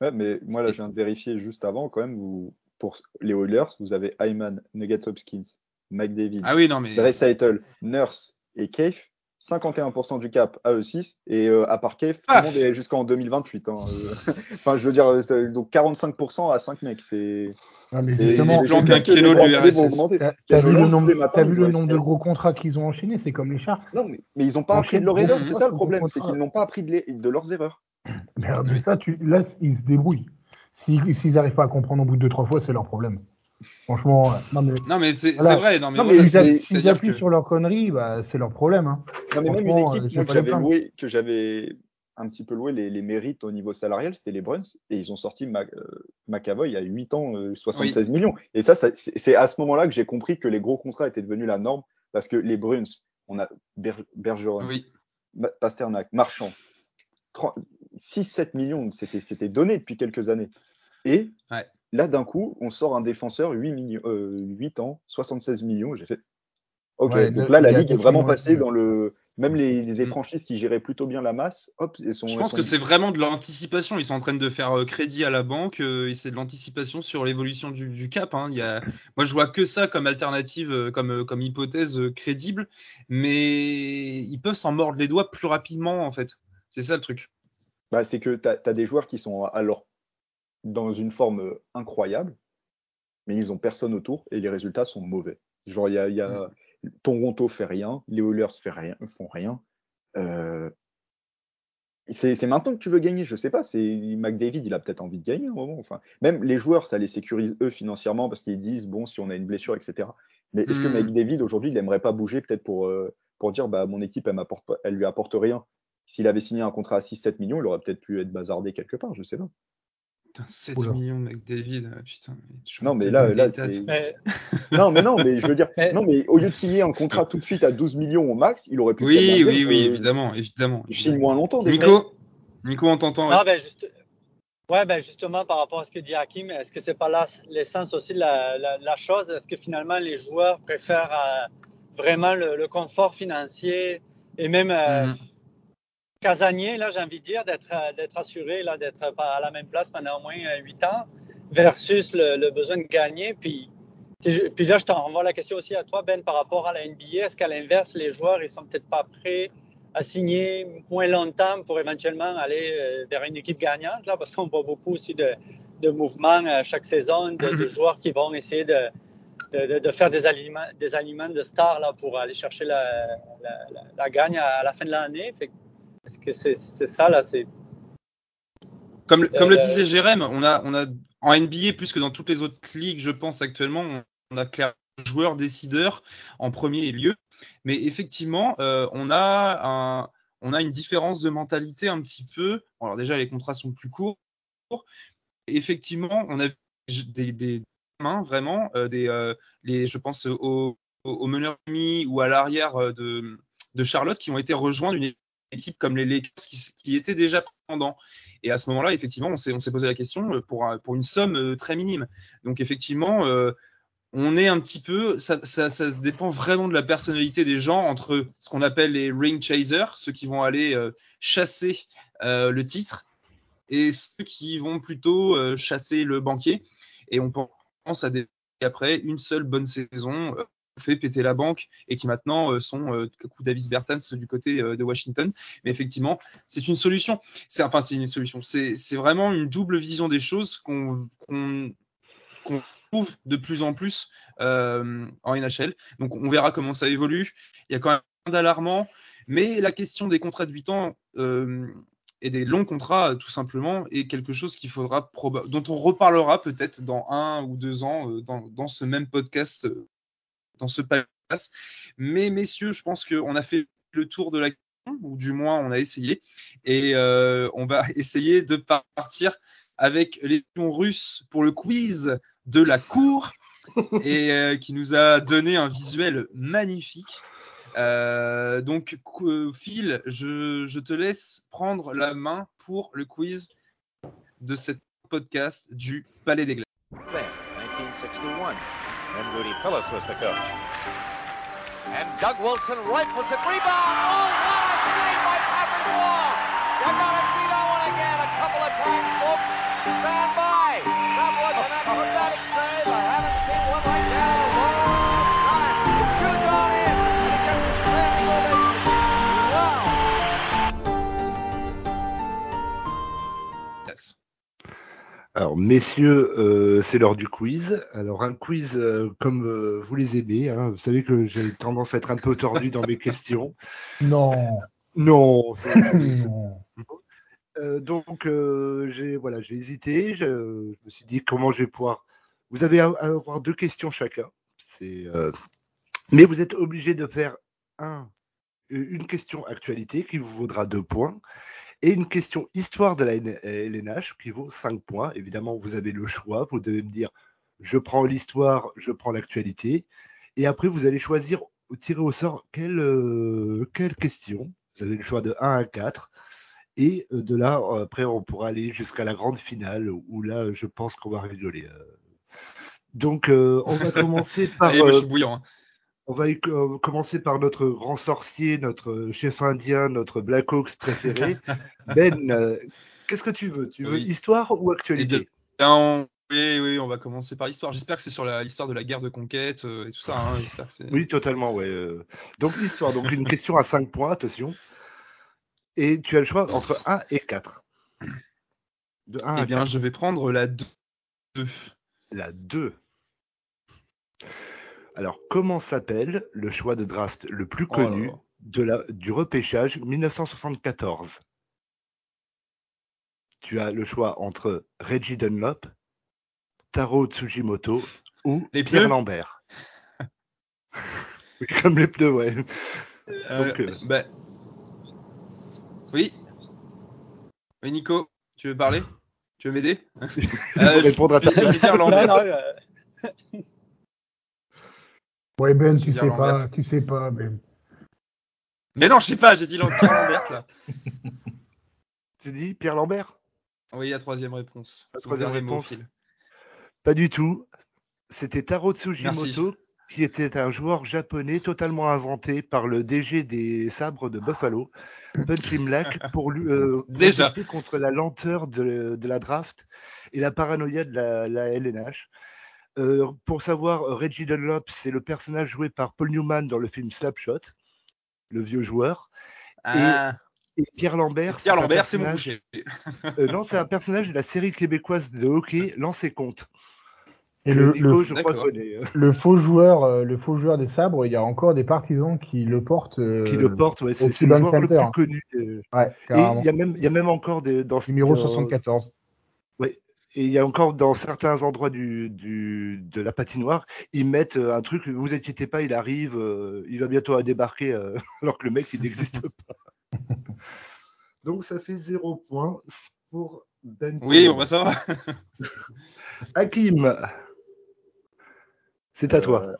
Ouais, mais moi, là, je viens de vérifier juste avant, quand même, vous, pour les Oilers, vous avez Hyman, Nugget Hopkins, McDavid, Ah oui, non, mais. Draisaitl, Nurse et Cave. 51% du cap à eux 6 et euh, à Cave, tout Ah. le monde est jusqu'en 2028. hein, euh. enfin, je veux dire, c'est- donc 45% à 5 mecs. C'est Ah, kilo de l'URSS. augmenter. t'as vu le nombre, matins, ils vu le nombre de gros contrats qu'ils ont enchaînés, c'est comme les Sharks. Non, mais, mais ils n'ont pas appris de leur erreur, beaucoup c'est de ça le problème, c'est qu'ils n'ont pas appris de, les- de leurs erreurs. Mais, euh, mais ça, tu, là, ils se débrouillent. S'ils s'ils n'arrivent pas à comprendre au bout de deux, trois fois, c'est leur problème. Franchement, euh, non mais Non, mais c'est Voilà. vrai. Non, mais Non, voilà, c'est-à-dire appuient que. sur leur connerie, bah, c'est leur problème. Hein. Non, mais même une équipe euh, moi, que j'avais plaindre. loué, que j'avais un petit peu loué les, les mérites au niveau salarial, c'était les Bruns, et ils ont sorti Mac- euh, McAvoy il y a 8 ans, euh, 76 millions. Et ça, ça- c'est à ce moment-là que j'ai compris que les gros contrats étaient devenus la norme, parce que les Bruns, on a Ber- Bergeron, Oui. Pasternak, Marchand, 6-7 millions, c'était c'était donné depuis quelques années. Et Ouais. Là, d'un coup, on sort un défenseur, 8, millions, euh, 8 ans, 76 millions. J'ai fait. Ok, Ouais, donc là, là, la ligue est vraiment passée dans le. Même les, les Mm. franchises qui géraient plutôt bien la masse, hop, et sont. Je pense sont- que c'est vraiment de l'anticipation. Ils sont en train de faire euh, crédit à la banque euh, et c'est de l'anticipation sur l'évolution du, du cap. hein. Il y a... Moi, je vois que ça comme alternative, euh, comme, euh, comme hypothèse euh, crédible, mais ils peuvent s'en mordre les doigts plus rapidement, en fait. C'est ça le truc. Bah, c'est que tu as, des joueurs qui sont alors dans une forme euh, incroyable, mais ils ont personne autour et les résultats sont mauvais. Genre, il y a, y a- Toronto fait rien, les Oilers fait rien, font rien. Euh, C'est maintenant que tu veux gagner, je sais pas. C'est McDavid, il a peut-être envie de gagner à un moment. Enfin, même les joueurs, ça les sécurise eux financièrement parce qu'ils disent bon, si on a une blessure, etc. Mais est-ce que Mm. McDavid aujourd'hui, il n'aimerait pas bouger peut-être pour euh, pour dire bah mon équipe, elle m'apporte elle lui apporte rien. S'il avait signé un contrat à 6-7 millions, il aurait peut-être pu être bazardé quelque part, je sais pas. Putain, 7 Oula. millions, mec, David. ah, Putain, mais Non, mais là, là, c'est. Mais, Non, mais non, mais je veux dire, non, mais au lieu de signer un contrat tout de suite à 12 millions au max, il aurait pu Oui, dire, oui, oui, je- évidemment, évidemment. Je signe moins longtemps. déjà. Nico, Nico, on t'entend. ouais. Ah, ben, juste, ouais, ben, justement, par rapport à ce que dit Hakim, est-ce que c'est pas là l'essence aussi de la, la- la chose? Est-ce que finalement les joueurs préfèrent euh, vraiment le, le confort financier et même euh, Mhm. Casanier, là, j'ai envie de dire, d'être euh, d'être assuré, là, d'être à la même place pendant au moins euh, huit ans versus le, le besoin de gagner? Puis, puis là, je t'en renvoie la question aussi à toi, Ben, par rapport à la NBA. Est-ce qu'à l'inverse, les joueurs, ils sont peut-être pas prêts à signer moins longtemps pour éventuellement aller euh, vers une équipe gagnante, là, parce qu'on voit beaucoup aussi de, de mouvements chaque saison, de, de Mhm. joueurs qui vont essayer de, de, de- faire des aliments, des aliments de stars là, pour aller chercher la, la, la- la gagne à, à la fin de l'année. Fait Est-ce que c'est ça, là? C'est Comme, le- comme le Euh, disait Jérém, on a, on a en NBA plus que dans toutes les autres ligues, je pense actuellement, on, a clairement joueurs décideurs en premier lieu. Mais effectivement, euh, on a un, on a une différence de mentalité un petit peu. Alors déjà, les contrats sont plus courts. Effectivement, on a des, des mains vraiment, euh, des, euh, les, je pense au, au, au meneur ou à l'arrière de, de Charlotte qui ont été rejoints d'une équipe comme les Lakers qui, qui étaient déjà pendant. Et à ce moment-là, effectivement, on s'est, posé la question euh, pour, pour une somme euh, très minime. Donc effectivement, euh, on est un petit peu, ça, ça, se dépend vraiment de la personnalité des gens entre ce qu'on appelle les ring chasers, ceux qui vont aller chasser le titre, et ceux qui vont plutôt chasser le banquier. Et on pense à des après une seule bonne saison fait péter la banque et qui maintenant euh, sont euh, coup Davis Bertans du côté euh, de Washington. Mais effectivement, c'est une solution. C'est enfin c'est une solution. C'est vraiment une double vision des choses qu'on trouve de plus en plus en NHL. Donc on verra comment ça évolue. Il y a quand même d'alarmant, mais la question des contrats de 8 ans et des longs contrats, tout simplement, est quelque chose faudra dont on reparlera peut-être dans un ou deux ans dans, dans ce même podcast, dans ce podcast. Mais messieurs, je pense qu'on a fait le tour de la question, ou du moins on a essayé, et euh, on va essayer de partir avec les pions russes pour le quiz de la cour et euh, qui nous a donné un visuel magnifique. Euh, donc, Phil, je, je te laisse prendre la main pour le quiz de cette podcast du Palais des Glaces. Then, 1961, and Rudy Phillips was the coach. And Doug Wilson rifles it, rebound. Oh, what a save by Patrick Wall! Alors, messieurs, euh, c'est l'heure du quiz. Alors, un quiz euh, comme euh, vous les aimez. hein. Vous savez que j'ai tendance à être un peu tordu dans mes questions. Non. Non, c'est- donc, j'ai voilà, j'ai hésité. Je, je me suis dit comment je vais pouvoir. Vous avez à, à avoir deux questions chacun. C'est, mais vous êtes obligé de faire un, une question actualité qui vous vaudra deux points Et une question histoire de la LNH qui vaut 5 points. Évidemment, vous avez le choix. Vous devez me dire je prends l'histoire, je prends l'actualité. Et après, vous allez choisir, tirer au sort quelle, euh, quelle question. Vous avez le choix de 1 à 4. Et euh, de là, euh, après, on pourra aller jusqu'à la grande finale où là, je pense qu'on va rigoler. euh. Donc, euh, on va commencer par. Allez, moi, je euh, suis bouillant. hein. On va euh, commencer par notre grand sorcier, notre chef indien, notre Black Hawks préféré. Ben, euh, qu'est-ce que tu veux? Tu veux Oui. histoire ou actualité? Oui, oui, on va commencer par l'histoire. J'espère que c'est sur l'histoire de la guerre de conquête euh, et tout ça. hein. Que Oui, totalement, ouais. euh. Donc, histoire. Donc, une question à 5 points, attention. Et tu as le choix entre 1 et 4. De 1 Eh à bien, 4. je vais prendre la 2. La 2. Alors, comment s'appelle le choix de draft le plus Oh là connu là. de la, du repêchage 1974 Tu as le choix entre Reggie Dunlop, Taro Tsujimoto ou Les Pierre pneus Lambert. Oui, Comme les pneus, ouais. Euh, Donc, euh, bah, Oui. Oui, Nico, tu veux parler? Tu veux m'aider? Euh, je- répondre à ta Non, Lambert. non, euh, Ouais, Ben, tu sais pas, tu sais pas, Ben. Mais non, je sais pas, j'ai dit Lambert, Pierre Lambert là. Tu dis Pierre Lambert? Oui, la troisième réponse. La troisième réponse. Pas du tout. C'était Taro Tsujimoto, qui était un joueur japonais totalement inventé par le DG des sabres de Buffalo, Punch Black, pour lui euh, Déjà. protester contre la lenteur de, de la draft et la paranoïa de la, la LNH. Euh, pour savoir, Reggie Dunlop, c'est le personnage joué par Paul Newman dans le film Slapshot, le vieux joueur. Ah, Et Pierre Lambert, Pierre un Lambert, c'est mon boucher. euh, non, c'est un personnage de la série québécoise de hockey Lancez compte. Et le, Nico, le, je crois, le faux joueur, le faux joueur des sabres, il y a encore des partisans qui le portent. euh, qui le porte, ouais, c'est le joueur le plus connu. euh, Ouais, Et il y a même, il y a même encore des, dans Numéro dans- 74. Et il y a encore dans certains endroits du, du, de la patinoire, ils mettent euh, un truc. Vous inquiétez pas, il arrive, euh, il va bientôt à débarquer, euh, alors que le mec il n'existe pas. Donc ça fait zéro point pour Ben. Oui, bon, bah ça va. Hakim, c'est à toi. Euh,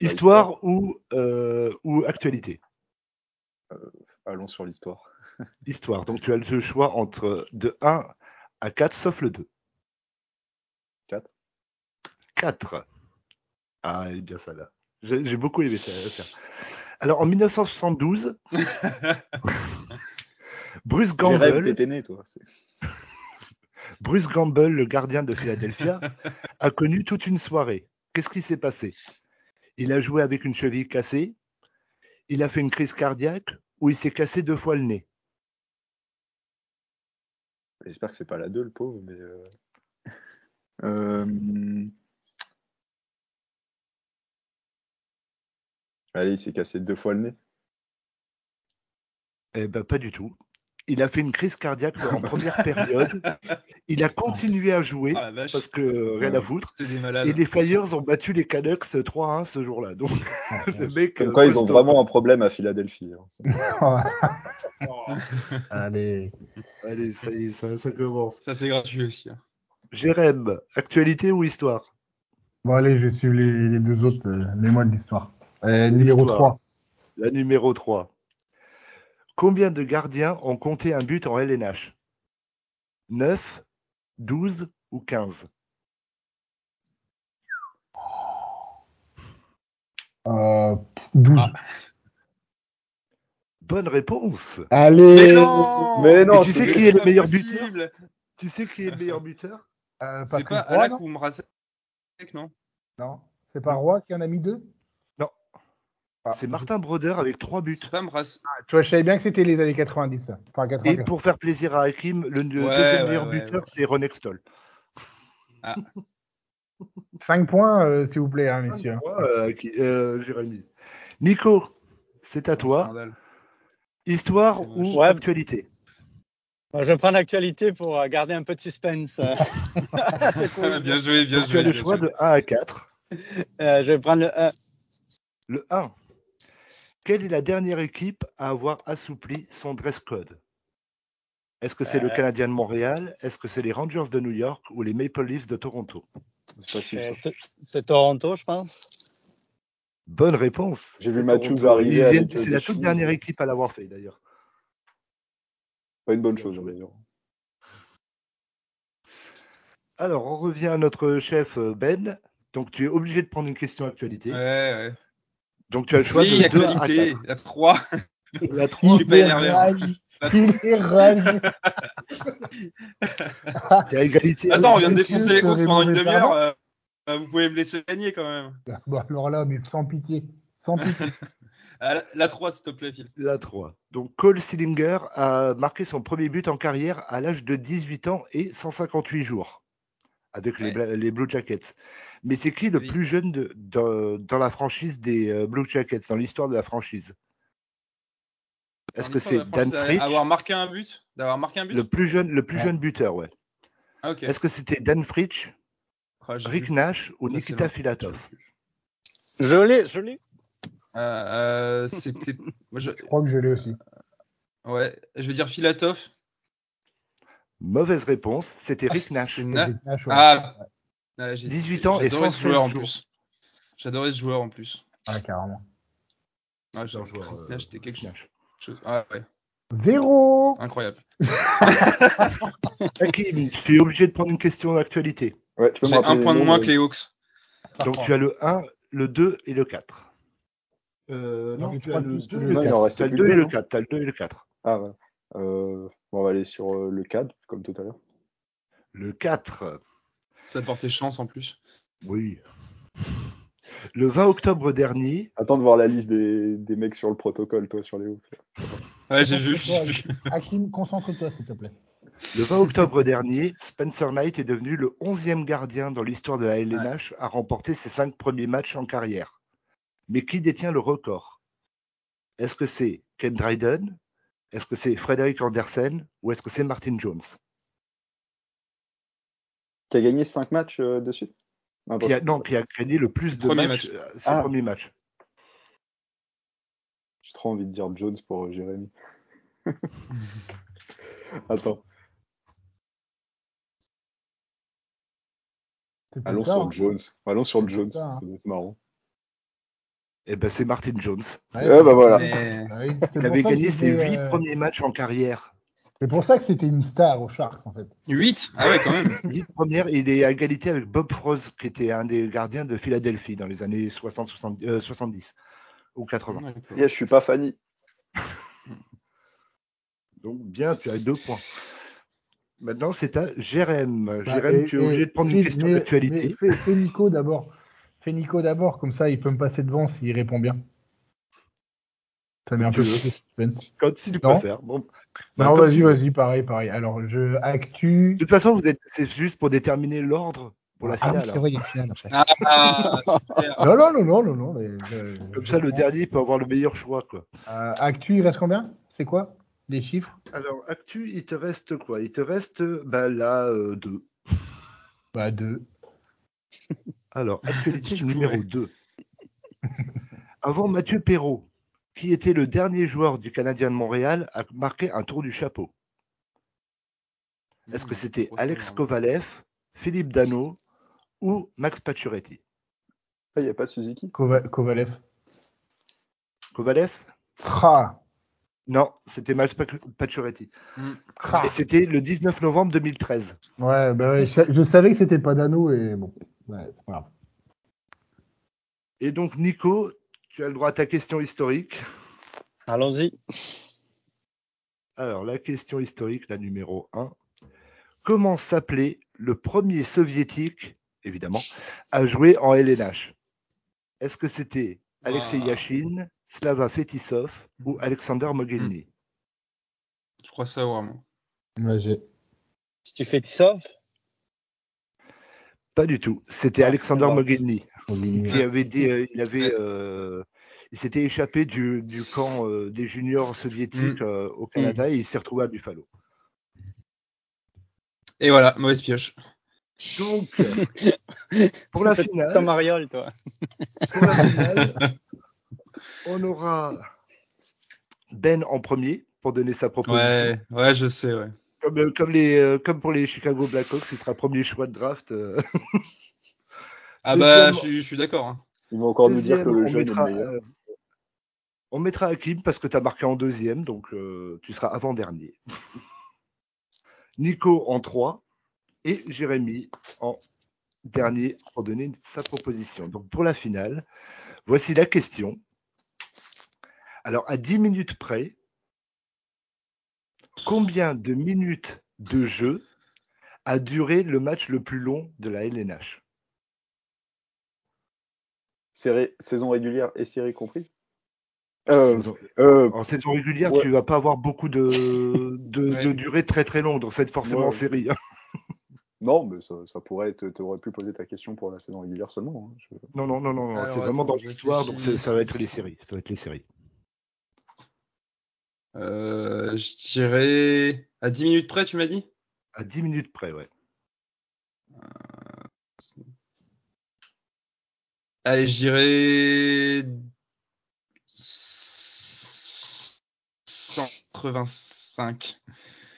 Histoire ou, euh, ou actualité? Allons sur l'histoire. Histoire. Donc tu as le choix entre de 1 à 4, sauf le 2. 4. 4. Ah, elle est bien ça là. J'ai j'ai beaucoup aimé ça. ça. Alors en 1972, Bruce Gamble, t'étais né, toi. c'est- Bruce Gamble, le gardien de Philadelphia, a connu toute une soirée. Qu'est-ce qui s'est passé? Il a joué avec une cheville cassée, il a fait une crise cardiaque ou il s'est cassé deux fois le nez? J'espère que c'est pas la 2, le pauvre, mais. euh, euh, Allez, il s'est cassé deux fois le nez. Eh ben pas du tout. Il a fait une crise cardiaque en première période. Il a continué à jouer Ah parce que euh, rien à foutre. Et les Flyers ont battu les Canucks 3-1 ce jour-là. Donc le mec. Comme quoi, ils ont vraiment un problème à Philadelphie. hein. Allez. Allez, ça y est, ça, ça commence. Ça, c'est gratuit aussi. hein. Jérém, actualité ou histoire? Bon, allez, je vais suivre les, les deux autres. euh, Mets-moi de l'histoire. Euh, numéro L'histoire. 3. La numéro 3. Combien de gardiens ont compté un but en LNH 9, 12 ou 15 Euh, 12. Ah. Bonne réponse Allez Mais non Mais non, Et tu sais qui est le meilleur buteur? Tu sais qui est le meilleur buteur? Euh, C'est pas Roy, Alak non? ou Mrazek, non? Non. C'est pas Roy qui en a mis deux? Ah, C'est Martin Broder avec 3 buts. Pas Mraz. Tu vois, je savais bien que c'était les années 90. ça. Enfin, Et 94. pour faire plaisir à Hakim, le Ouais, deuxième ouais, meilleur ouais, buteur, ouais. c'est Ron Extol. 5 points, euh, s'il vous plaît, hein, messieurs. Euh, qui- euh, Jérémy. Nico, c'est à toi. Scandale. Histoire ou Ouais. actualité? Bon, je vais prendre l'actualité pour euh, garder un peu de suspense. C'est cool. bien joué, bien joué. Tu as le choix joué. de 1 à 4. Euh, je vais prendre le 1. Le 1. Quelle est la dernière équipe à avoir assoupli son dress code? Est-ce que c'est le Euh. Canadien de Montréal? Est-ce que c'est les Rangers de New York ou les Maple Leafs de Toronto? C'est ça. C'est Toronto, je pense. Bonne réponse. J'ai vu C'est Matthews arriver euh, C'est la toute chemises. dernière équipe à l'avoir fait d'ailleurs. Pas une bonne chose, d'ailleurs. Alors, on revient à notre chef euh, Ben. Donc, tu es obligé de prendre une question actualité. Ouais, ouais. Donc, tu as le choix Oui, de 2 à actualité, 4. la 3. La Je 3, suis pas énervé. hein. rage. Il est rage. il y a égalité. Attends, on vient de défoncer les Hawks pendant une demi-heure. euh, euh, vous pouvez me laisser gagner quand même. Bon, alors là, mais sans pitié. Sans pitié. Ah, la- la 3, s'il te plaît, Phil. La 3. Donc, Cole Sillinger a marqué son premier but en carrière à l'âge de 18 ans et 158 jours avec Ouais. Les Blue Jackets. Mais c'est qui le Oui. plus jeune de- de- dans la franchise des euh, Blue Jackets, dans l'histoire de la franchise? Est-ce que c'est Dan Fritsch, Avoir marqué un but? D'avoir marqué un but? Le plus jeune, le plus Ouais. jeune buteur, ouais. Ah, ok. Est-ce que c'était Dan Fritsch, Ah, Rick vu. Nash ou Nikita Filatov? Je l'ai, je l'ai. Euh, euh, C'était. moi, je... Je crois que je l'ai aussi. Ouais, je vais dire Filatov. Mauvaise réponse, c'était Ah, Rick Nash. Na- Rick Nash, ouais. Ah, ouais, j'ai- 18 ans et j'adorais ce 116 joueur en jours. plus. J'adorais ce joueur en plus. Ouais, carrément. Ouais, j'ai- un joueur, euh, c'était quelque chose. Ah, ouais, Zéro. incroyable. Hakim, tu es obligé de prendre une question d'actualité. Ouais, tu peux me J'ai un point de moins euh, que les Hawks. Donc tu as le 1, le 2 et le 4. Euh, non, tu as le plus 2 que et le le Non, il en 4. reste Tu as le plus 2 que et le non 4. Tu as le 2 et le 4. Ah, ouais. Euh, bon, on va aller sur euh, le CAD, comme tout à l'heure. Le 4, Ça a porté chance en plus. oui. Le 20 octobre dernier, Attends de voir la liste des, des mecs sur le protocole, toi, sur les hauts. Ouais, j'ai vu. Hakim, concentre-toi, s'il te plaît. le 20 octobre dernier, Spencer Knight est devenu le 11e gardien dans l'histoire de la LNH à remporter ses 5 premiers matchs en carrière. Mais qui détient le record? Est-ce que c'est Ken Dryden? Est-ce que c'est Frédéric Andersen? Ou est-ce que c'est Martin Jones? Qui a gagné 5 matchs euh, de suite? Non, qui a, attends, non, qui a gagné le plus de Premier matchs, match. euh, ses Ah. premiers matchs. J'ai trop envie de dire Jones pour euh, Jérémy. Attends, allons ça, sur hein. Jones. Allons sur Jones, ça, hein. ça doit être marrant. Eh ben, c'est Martin Jones. Ouais, Ouais, bah voilà. Mais... Il avait gagné ses huit euh, premiers matchs en carrière. C'est pour ça que c'était une star au Sharks, en fait. 8 Ah ouais, quand même. Il est à égalité avec Bob Frost, qui était un des gardiens de Philadelphie dans les années 60, 70, euh, 70 ou 80. Yeah, je suis pas Fanny. Donc bien, tu as deux points. Maintenant, c'est à Jérém. Bah, Jérém, tu es obligé de prendre une question d'actualité. Fais, fais Nico d'abord. Fais Nico d'abord, comme ça il peut me passer devant s'il répond bien. Ça met un peu de suspense. Quand si tu Non. préfères. Bon. Bah, Non, vas-y, vas-y, pareil, pareil. Alors, je actu. De toute façon, vous êtes, c'est juste pour déterminer l'ordre pour la Ah oui, finale. c'est hein. vrai, il y a une finale après. Ah, super. Non, non, non, non, non, non. mais je- Comme ça, le dernier peut avoir le meilleur choix. Quoi. Euh, actu, il reste combien? C'est quoi? Les chiffres? Alors, Actu, il te reste quoi? Il te reste bah, là euh, deux. Bah, deux. Alors, actualité Je numéro pourrais. 2. Avant Mathieu Perrault, qui était le dernier joueur du Canadien de Montréal à marquer un tour du chapeau Est-ce que c'était Alex. Kovalev, Philippe Dano ou Max Pacioretty? Il n'y a pas de Suzuki Kova- Kovalev. Kovalev? Tra. Non, c'était Max Pac- Pacioretty. Tra. Et c'était le 19 novembre 2013. Ouais, bah ouais, je, je savais que c'était pas Dano et bon. Ouais, c'est pas grave. Et donc, Nico, tu as le droit à ta question historique. Allons-y. Alors, la question historique, la numéro 1. Comment s'appelait le premier soviétique, évidemment, à jouer en LNH Est-ce que c'était Alexei Ah. Yashin, Slava Fetisov ou Alexander Mogilny? Je crois savoir, moi. J'ai- Si tu fais Tissov, Pas du tout. C'était Ah, Alexander Mogilny. qui avait dit, euh, il avait, euh, il s'était échappé du, du camp euh, des juniors soviétiques Mm. euh, au Canada et il s'est retrouvé à Buffalo. Et voilà, mauvaise pioche. Donc, pour la finale, Tom Mariol, toi. pour la finale, on aura Ben en premier pour donner sa proposition. Ouais, ouais, je sais, ouais. Comme, euh, comme, les, euh, comme pour les Chicago Blackhawks, il sera premier choix de draft. euh. Ah bah, je suis, je suis d'accord. hein. Ils vont encore nous dire que le on jeune mettra, est meilleur. euh, on mettra Hakim parce que tu as marqué en deuxième, donc euh, tu seras avant-dernier. Nico en 3 et Jérémy en dernier pour donner sa proposition. Donc pour la finale, voici la question. Alors à 10 minutes près, combien de minutes de jeu a duré le match le plus long de la LNH Série- saison régulière et série compris euh, Saison- euh, En saison régulière, Ouais. tu vas pas avoir beaucoup de, de, Ouais. de durée très très longue, donc c'est forcément en Ouais. série. hein. Non, mais ça, ça pourrait être. Tu aurais pu poser ta question pour la saison régulière seulement. hein. Je- Non, non, non, non, non, Alors, c'est vraiment dans l'histoire, donc ça va être les séries. Ça va être les séries. Euh, je dirais à 10 minutes près, tu m'as dit? À 10 minutes près, ouais. Allez, je dirais 185.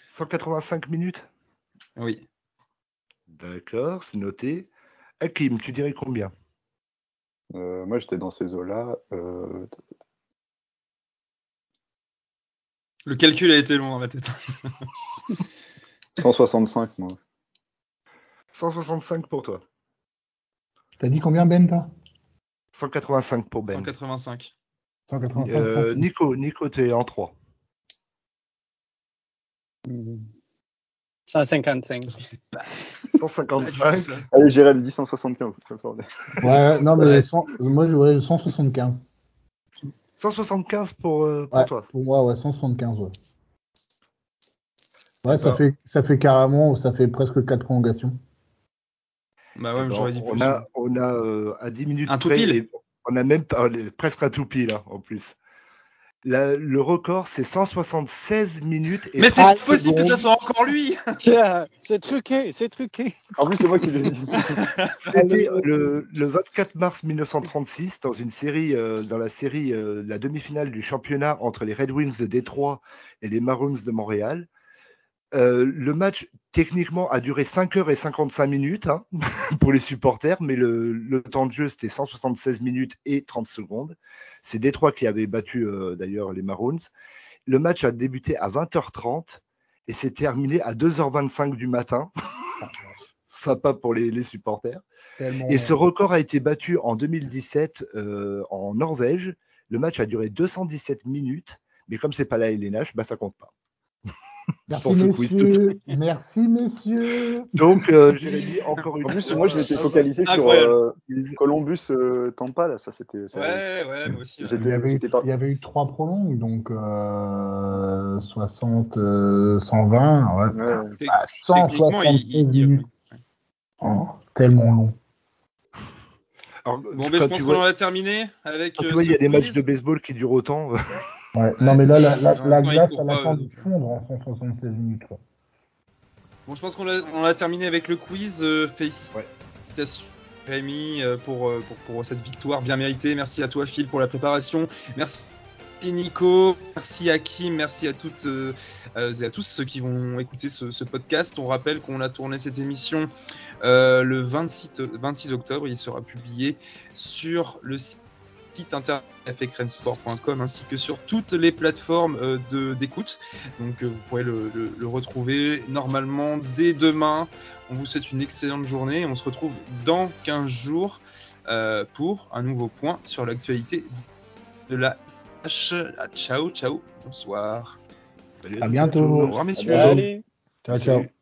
185 minutes? Oui. D'accord, c'est noté. Hakim, tu dirais combien? Euh, moi, j'étais dans ces eaux-là. Le calcul a été long dans ma tête. 165, moi. 165 pour toi. T'as dit combien, Ben, toi? 185 pour Ben. 185. 185 Euh, Nico, Nico, t'es en 3. 155. C'est pas 155. ça. Allez, Jérémy, dis 175. ça me fait- Ouais, non, mais Ouais. cent- moi, j'aurais 175. 175 pour, euh, pour Ouais, toi. pour moi, ouais, 175, ouais. Ouais, ça fait, ça fait carrément, ça fait presque 4 prolongations. Bah ouais, j'aurais dit on plus. a, on a euh, à 10 minutes Un tout près, pile. on a même presque un tout pile hein, en plus. La- le record, c'est 176 minutes et Mais c'est 30 possible que ça secondes. soit encore lui C'est c'est truqué, c'est truqué. En plus, c'est moi qui l'ai dit. C'était le, le 24 mars 1936 dans une série, euh, dans la série, euh, la demi-finale du championnat entre les Red Wings de Détroit et les Maroons de Montréal. Euh, le match techniquement a duré 5 heures et 55 minutes hein, pour les supporters, mais le, le temps de jeu c'était 176 minutes et 30 secondes. C'est Détroit qui avait battu euh, d'ailleurs les Maroons. Le match a débuté à 20h30 et s'est terminé à 2h25 du matin. Sympa pour les, les supporters. Tellement Et ce record a été battu en 2017 euh, en Norvège. Le match a duré 217 minutes, mais comme c'est pas la LNH, bah ça compte pas. Merci, pour ce quiz tout- messieurs. Merci, messieurs. Donc, euh, Jérémy, encore une En plus, fois, moi, je m'étais euh, focalisé sur euh, Columbus euh, Tampa, là. Ça, c'était. ça- Ouais, ouais, moi aussi. Il y, avait eu, j'étais pas- il y avait eu 3 prolongues, donc euh, 60, euh, 120, ouais. Ouais. Tec- Ah, Techniquement, il- 176 il- il- minutes. Oh, tellement long. alors, Bon, quand je pense vois- qu'on en a terminé avec. euh, tu vois, il y a des matchs de baseball qui durent autant. Ouais, non, mais là, la, la, la glace, elle pas, attend de fondre en 176 minutes. quoi. Bon, je pense qu'on a, on a terminé avec le quiz. Euh, félicitations, Ouais. Rémi, euh, pour, euh, pour, pour cette victoire bien méritée. Merci à toi, Phil, pour la préparation. Merci. Nico, merci à Kim, merci à toutes euh, et à tous ceux qui vont écouter ce, ce podcast. On rappelle qu'on a tourné cette émission euh, le 26, o- 26 octobre. Il sera publié sur le site internet fxrensport.com ainsi que sur toutes les plateformes euh, de- d'écoute. Donc euh, vous pourrez le, le- le retrouver normalement dès demain. On vous souhaite une excellente journée. On se retrouve dans 15 jours euh, pour un nouveau point sur l'actualité de la H. Ah, Ciao, ciao, bonsoir. Salut À bientôt. tous. Au revoir, messieurs. Allez. Ciao, Salut. ciao.